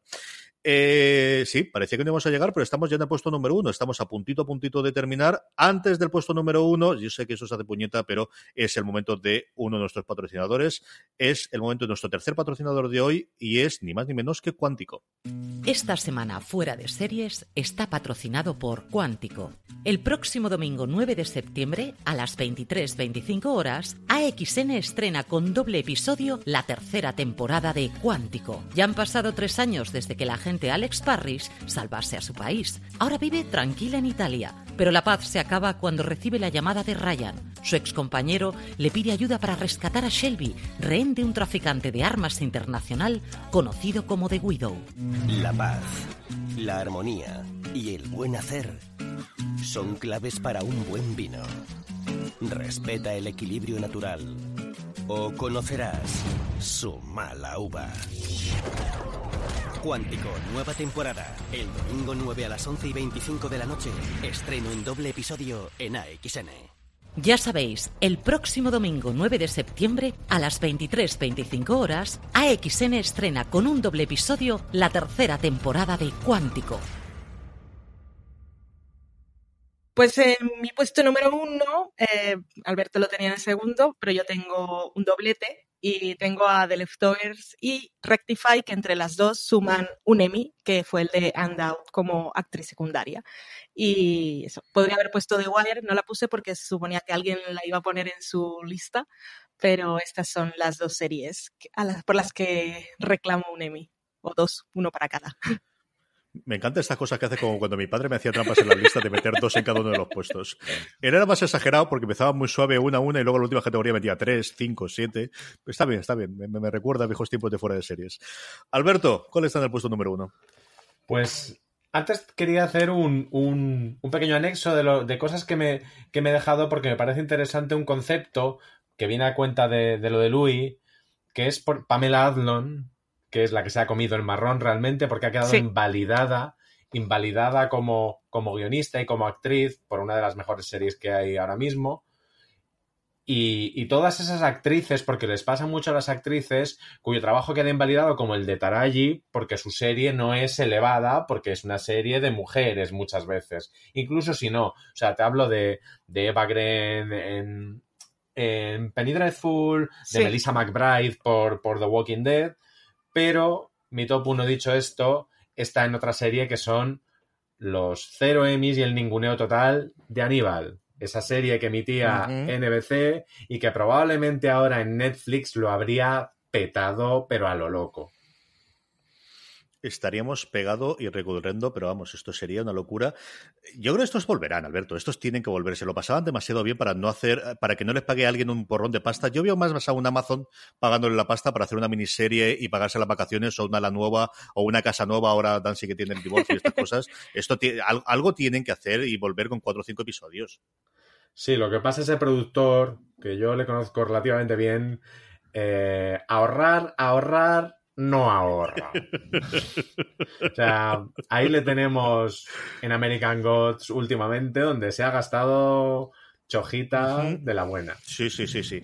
Eh, sí, parecía que no íbamos a llegar, pero estamos ya en el puesto número uno. Estamos a puntito a puntito de terminar. Antes del puesto número uno, yo sé que eso se hace puñeta, pero es el momento de uno de nuestros patrocinadores. Es el momento de nuestro tercer patrocinador de hoy y es ni más ni menos que Cuántico. Esta semana fuera de series está patrocinado por Cuántico. El próximo domingo 9 de septiembre a las 23.25 horas, AXN estrena con doble episodio la tercera temporada de Cuántico. Ya han pasado tres años desde que la agente Alex Parrish salvase a su país. Ahora vive tranquila en Italia, pero la paz se acaba cuando recibe la llamada de Ryan. Su excompañero le pide ayuda para rescatar a Shelby, rehén de un traficante de armas internacional conocido como The Widow. La paz, la armonía y el buen hacer son claves para un buen vino. Respeta el equilibrio natural o conocerás su mala uva. Cuántico, nueva temporada. El domingo 9 a las 11 y 25 de la noche. Estreno en doble episodio en AXN. Ya sabéis, el próximo domingo 9 de septiembre a las 23.25 horas, AXN estrena con un doble episodio la tercera temporada de Cuántico. Pues en mi puesto número uno, eh, Alberto lo tenía en segundo, pero yo tengo un doblete y tengo a The Leftovers y Rectify, que entre las dos suman un Emmy, que fue el de And Out como actriz secundaria. Y eso, podría haber puesto The Wire, no la puse porque suponía que alguien la iba a poner en su lista, pero estas son las dos series por las que reclamo un Emmy, o dos, uno para cada. Me encantan estas cosas que hace como cuando mi padre me hacía trampas en la lista de meter dos en cada uno de los puestos. Él era más exagerado porque empezaba muy suave una a una y luego en la última categoría metía tres, cinco, siete. Está bien, está bien. Me, recuerda a viejos tiempos de fuera de series. Alberto, ¿cuál está en el puesto número uno? Pues antes quería hacer un, un, pequeño anexo de, de cosas que me, que me he dejado porque me parece interesante un concepto que viene a cuenta de, de lo de Louis, que es por Pamela Adlon, que es la que se ha comido el marrón realmente porque ha quedado sí. invalidada, invalidada como, como guionista y como actriz por una de las mejores series que hay ahora mismo. Y, y, todas esas actrices, porque les pasa mucho a las actrices cuyo trabajo queda invalidado, como el de Taraji, porque su serie no es elevada, porque es una serie de mujeres muchas veces. Incluso si no, o sea, te hablo de, de Eva Green en, en Penny Dreadful, sí. de Melissa McBride por, por The Walking Dead, pero mi top 1, dicho esto, está en otra serie que son los cero Emmys y el ninguneo total de Aníbal. Esa serie que emitía NBC y que probablemente ahora en Netflix lo habría petado, pero a lo loco estaríamos pegado y recurriendo, pero vamos, esto sería una locura. Yo creo que estos volverán, Alberto. Estos tienen que volverse. Lo pasaban demasiado bien para no hacer, para que no les pague a alguien un porrón de pasta. Yo veo más basado un Amazon pagándole la pasta para hacer una miniserie y pagarse las vacaciones o una la nueva o una casa nueva. Ahora Dancy que tiene el divorcio y estas <laughs> cosas. Esto algo tienen que hacer y volver con cuatro o cinco episodios. Sí, lo que pasa es el productor, que yo le conozco relativamente bien, eh, ahorrar, ahorrar no ahorra. o sea, ahí le tenemos en American Gods últimamente, donde se ha gastado chojita de la buena. Sí, sí, sí, sí.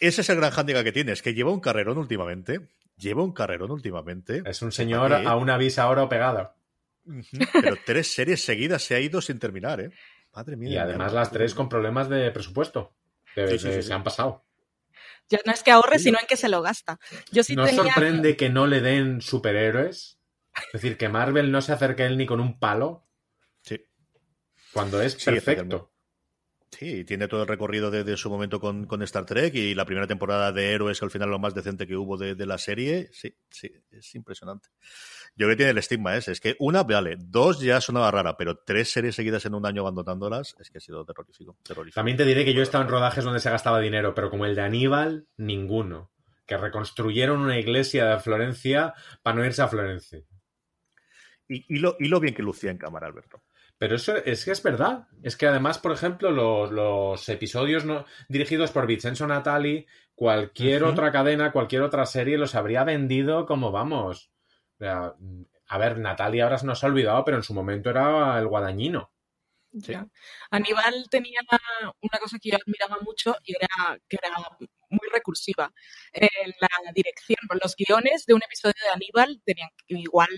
Ese es el gran hándicap que tiene, es que lleva un carrerón últimamente. Lleva un carrerón últimamente. Es un señor a una visa oro pegada. Pero tres series seguidas se ha ido sin terminar, ¿eh? Madre mía. Y además las tres con problemas de presupuesto. se han pasado. Ya no es que ahorre, sino en que se lo gasta. Yo sí ¿No sorprende que no le den superhéroes? Es decir, que Marvel no se acerque a él ni con un palo. Sí. Cuando es perfecto. Sí, tiene todo el recorrido de, su momento con, Star Trek y la primera temporada de Héroes, al final lo más decente que hubo de, de la serie. Sí, sí, es impresionante. Yo creo que tiene el estigma ese. Es que una, vale, dos ya sonaba rara, pero tres series seguidas en un año abandonándolas, es que ha sido terrorífico. También te diré que yo he estado en rodajes donde se gastaba dinero, pero como el de Aníbal, ninguno. Que reconstruyeron una iglesia de Florencia para no irse a Florencia. Y, lo, y lo bien que lucía en cámara, Alberto. Pero eso es que es verdad. Es que además, por ejemplo, los, episodios no, dirigidos por Vincenzo Natali, cualquier otra cadena, cualquier otra serie los habría vendido como vamos a ver, Natalia ahora se nos ha olvidado, pero en su momento era el guadañino. Aníbal tenía una cosa que yo admiraba mucho y era que era muy recursiva. La dirección, los guiones de un episodio de Aníbal tenían igual,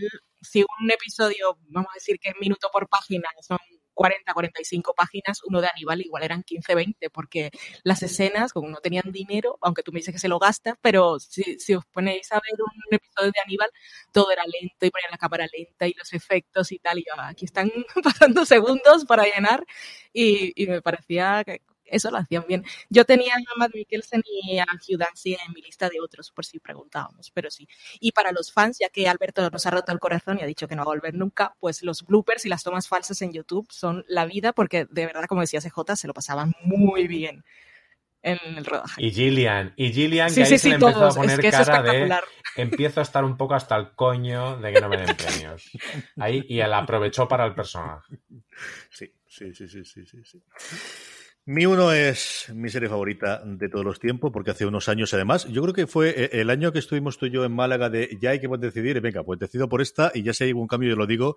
si un episodio, vamos a decir que minuto por página son 40, 45 páginas, uno de Aníbal igual eran 15, 20, porque las escenas, como no tenían dinero, aunque tú me dices que se lo gasta, pero si, os ponéis a ver un episodio de Aníbal, todo era lento y ponían la cámara lenta y los efectos y tal, y yo, aquí están <laughs> pasando segundos para llenar y, y me parecía que eso lo hacían bien. Yo tenía a Matt Mikkelsen y a Hugh Dancy en mi lista de otros, por si preguntábamos, pero sí. Y para los fans, ya que Alberto nos ha roto el corazón y ha dicho que no va a volver nunca, pues los bloopers y las tomas falsas en YouTube son la vida, porque de verdad, como decía CJ, se lo pasaban muy bien en el rodaje. Y Gillian, y Gillian que ahí se le empezó a poner cara de empiezo a estar un poco hasta el coño de que no me den premios. Ahí, y él aprovechó para el personaje. Sí, sí, sí, sí, sí, sí. Mi uno es mi serie favorita de todos los tiempos, porque hace unos años además, yo creo que fue eh, el año que estuvimos tú y yo en Málaga de ya hay que decidir, venga, pues decido por esta y ya si hay algún cambio yo lo digo,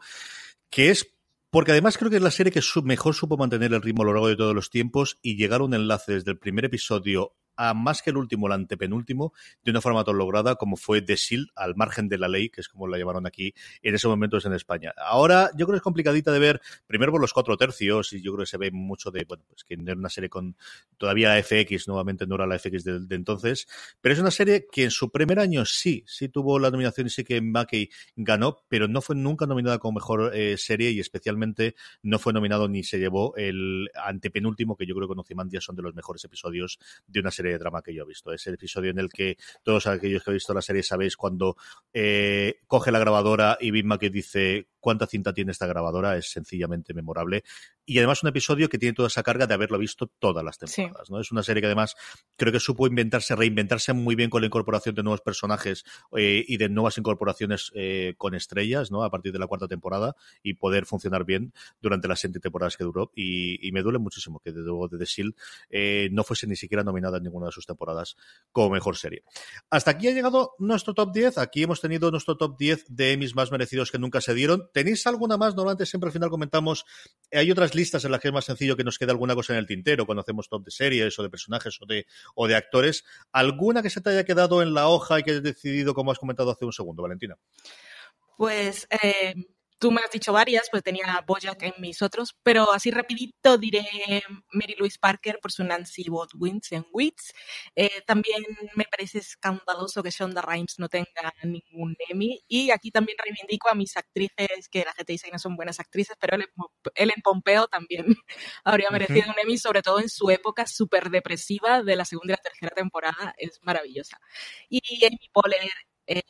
que es porque además creo que es la serie que mejor supo mantener el ritmo a lo largo de todos los tiempos y llegar a un enlace desde el primer episodio a más que el último, el antepenúltimo, de una forma tan lograda como fue The Shield, al margen de la ley, que es como la llamaron aquí en ese momento en España. Ahora, yo creo que es complicadita de ver, primero por los cuatro tercios, y yo creo que se ve mucho de, bueno, pues que no era una serie con todavía la FX, nuevamente no era la FX de, entonces, pero es una serie que en su primer año sí, sí tuvo la nominación y sí que Mackey ganó, pero no fue nunca nominada como mejor eh, serie y especialmente no fue nominado ni se llevó el antepenúltimo, que yo creo que con Ozymandias son de los mejores episodios de una serie de drama que yo he visto. Es el episodio en el que todos aquellos que habéis visto la serie sabéis cuando eh, coge la grabadora y Big que dice cuánta cinta tiene esta grabadora, es sencillamente memorable. Y además un episodio que tiene toda esa carga de haberlo visto todas las temporadas. ¿no? Es una serie que además creo que supo inventarse, reinventarse muy bien con la incorporación de nuevos personajes eh, y de nuevas incorporaciones eh, con estrellas ¿no? a partir de la cuarta temporada y poder funcionar bien durante las siete temporadas que duró. Y, me duele muchísimo que desde luego de The Shield no fuese ni siquiera nominada en una de sus temporadas como mejor serie. Hasta aquí ha llegado nuestro top 10. Aquí hemos tenido nuestro top 10 de Emmys más merecidos que nunca se dieron. ¿Tenéis alguna más? Normalmente siempre al final comentamos, hay otras listas en las que es más sencillo que nos quede alguna cosa en el tintero cuando hacemos top de series o de personajes o de, o de actores. ¿Alguna que se te haya quedado en la hoja y que hayas decidido, como has comentado hace un segundo, Valentina? Pues eh, tú me has dicho varias, pues tenía Bojack en mis otros, pero así rapidito diré Mary Louise Parker por su Nancy Bot Wins en Wits. Eh, también me parece escandaloso que Shonda Rhimes no tenga ningún Emmy. Y aquí también reivindico a mis actrices, que la gente dice que no son buenas actrices, pero Ellen Pompeo también <laughs> habría merecido un Emmy, sobre todo en su época súper depresiva de la segunda y la tercera temporada. Es maravillosa. Y Amy Poehler, eh,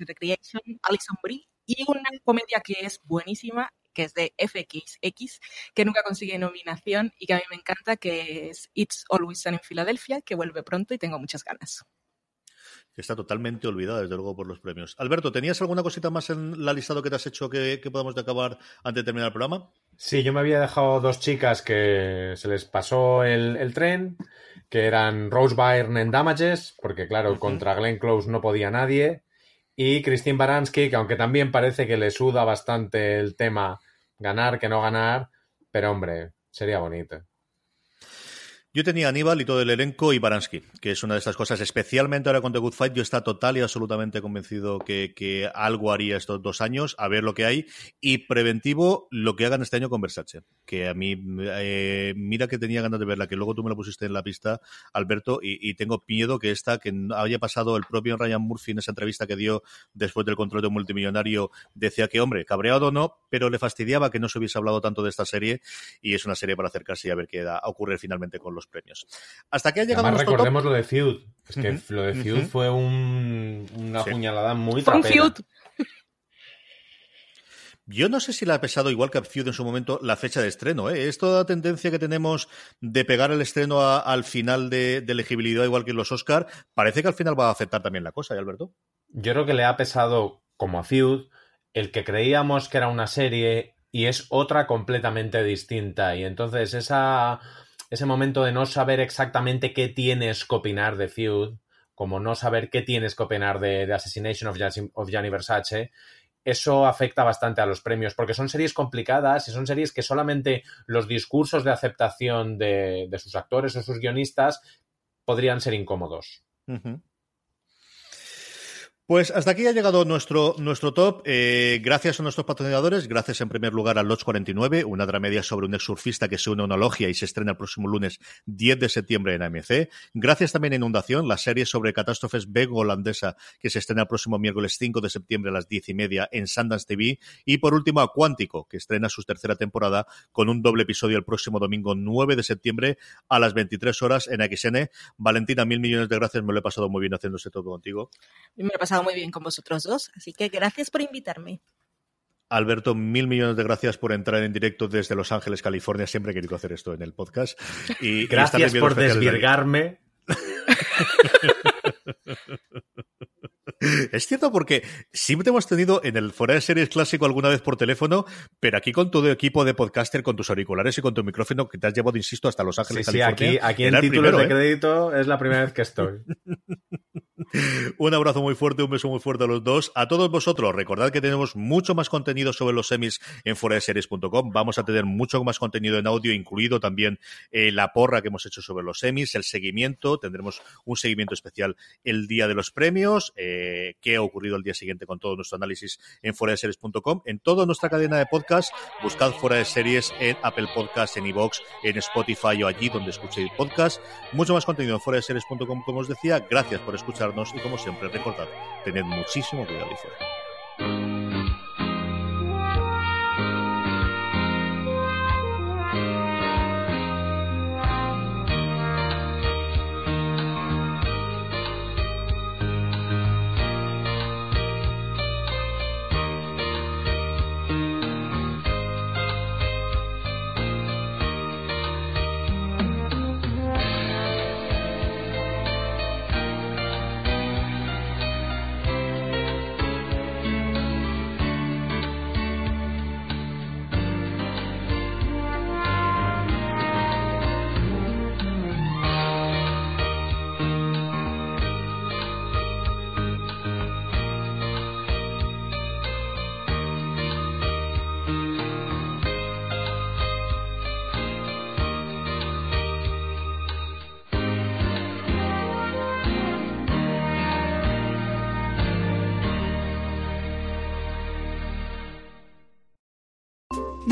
Recreation, Alison Brie y una comedia que es buenísima, que es de FXX, que nunca consigue nominación y que a mí me encanta, que es It's Always Sun en Filadelfia, que vuelve pronto y tengo muchas ganas. Está totalmente olvidada, desde luego, por los premios. Alberto, ¿tenías alguna cosita más en la listado que te has hecho que, que podamos acabar antes de terminar el programa? Sí, yo me había dejado dos chicas que se les pasó el, tren, que eran Rose Byrne en Damages, porque claro, contra Glenn Close no podía nadie, y Christine Baranski, que aunque también parece que le suda bastante el tema ganar que no ganar, pero hombre, sería bonito. Yo tenía Aníbal y todo el elenco y Baranski, que es una de estas cosas, especialmente ahora con The Good Fight, yo está total y absolutamente convencido que, algo haría estos dos años, a ver lo que hay, y preventivo lo que hagan este año con Versace, que a mí, eh, mira que tenía ganas de verla, que luego tú me la pusiste en la pista, Alberto, y, tengo miedo que esta, que haya pasado el propio Ryan Murphy en esa entrevista que dio después del control de multimillonario, decía que, hombre, cabreado no, pero le fastidiaba que no se hubiese hablado tanto de esta serie, y es una serie para acercarse y a ver qué da a ocurrir finalmente con los premios. Hasta que ha llegado Además, recordemos lo de Feud. Es que lo de Feud fue una puñalada muy Fue Yo no sé si le ha pesado igual que a Feud en su momento la fecha de estreno. ¿eh? Es toda tendencia que tenemos de pegar el estreno al final de, elegibilidad, igual que en los Oscar. Parece que al final va a aceptar también la cosa, ¿eh, Alberto? Yo creo que le ha pesado, como a Feud, el que creíamos que era una serie y es otra completamente distinta. Y entonces esa ese momento de no saber exactamente qué tienes que opinar de Feud, como no saber qué tienes que opinar de, Assassination of, of Gianni Versace, eso afecta bastante a los premios, porque son series complicadas y son series que solamente los discursos de aceptación de, sus actores o sus guionistas podrían ser incómodos. Pues hasta aquí ha llegado nuestro, nuestro top. Eh, gracias a nuestros patrocinadores, gracias en primer lugar a Lodge 49, una dramedia sobre un ex surfista que se une a una logia y se estrena el próximo lunes 10 de septiembre en AMC. Gracias también a Inundación, la serie sobre catástrofes bego holandesa que se estrena el próximo miércoles 5 de septiembre a las 10 y media en Sundance TV. Y por último a Cuántico, que estrena su tercera temporada con un doble episodio el próximo domingo 9 de septiembre a las 23 horas en XN. Valentina, mil millones de gracias, me lo he pasado muy bien haciéndose todo contigo. Me lo he pasado muy bien con vosotros dos, así que gracias por invitarme. Alberto, mil millones de gracias por entrar en directo desde Los Ángeles, California. Siempre he querido hacer esto en el podcast. Y, gracias por desvirgarme. <laughs> <laughs> Es cierto porque siempre hemos tenido en el fuera de series clásico alguna vez por teléfono, pero aquí con todo equipo de podcaster, con tus auriculares y con tu micrófono que te has llevado, insisto, hasta Los Ángeles, sí, California. Sí, aquí, aquí en títulos de ¿eh? crédito es la primera vez que estoy. <laughs> <laughs> Un abrazo muy fuerte, un beso muy fuerte a los dos. A todos vosotros, recordad que tenemos mucho más contenido sobre los semis en foraseries.com. Vamos a tener mucho más contenido en audio, incluido también eh, la porra que hemos hecho sobre los semis, el seguimiento. Tendremos un seguimiento especial el día de los premios, eh, qué ha ocurrido el día siguiente con todo nuestro análisis en foraseries.com. En toda nuestra cadena de podcast, buscad Fuera de Series en Apple Podcast, en iVoox, en Spotify o allí donde escuchéis podcast. Mucho más contenido en foraseries.com, como os decía. Gracias por escucharnos y como siempre recordad, tened muchísimo cuidado fuera.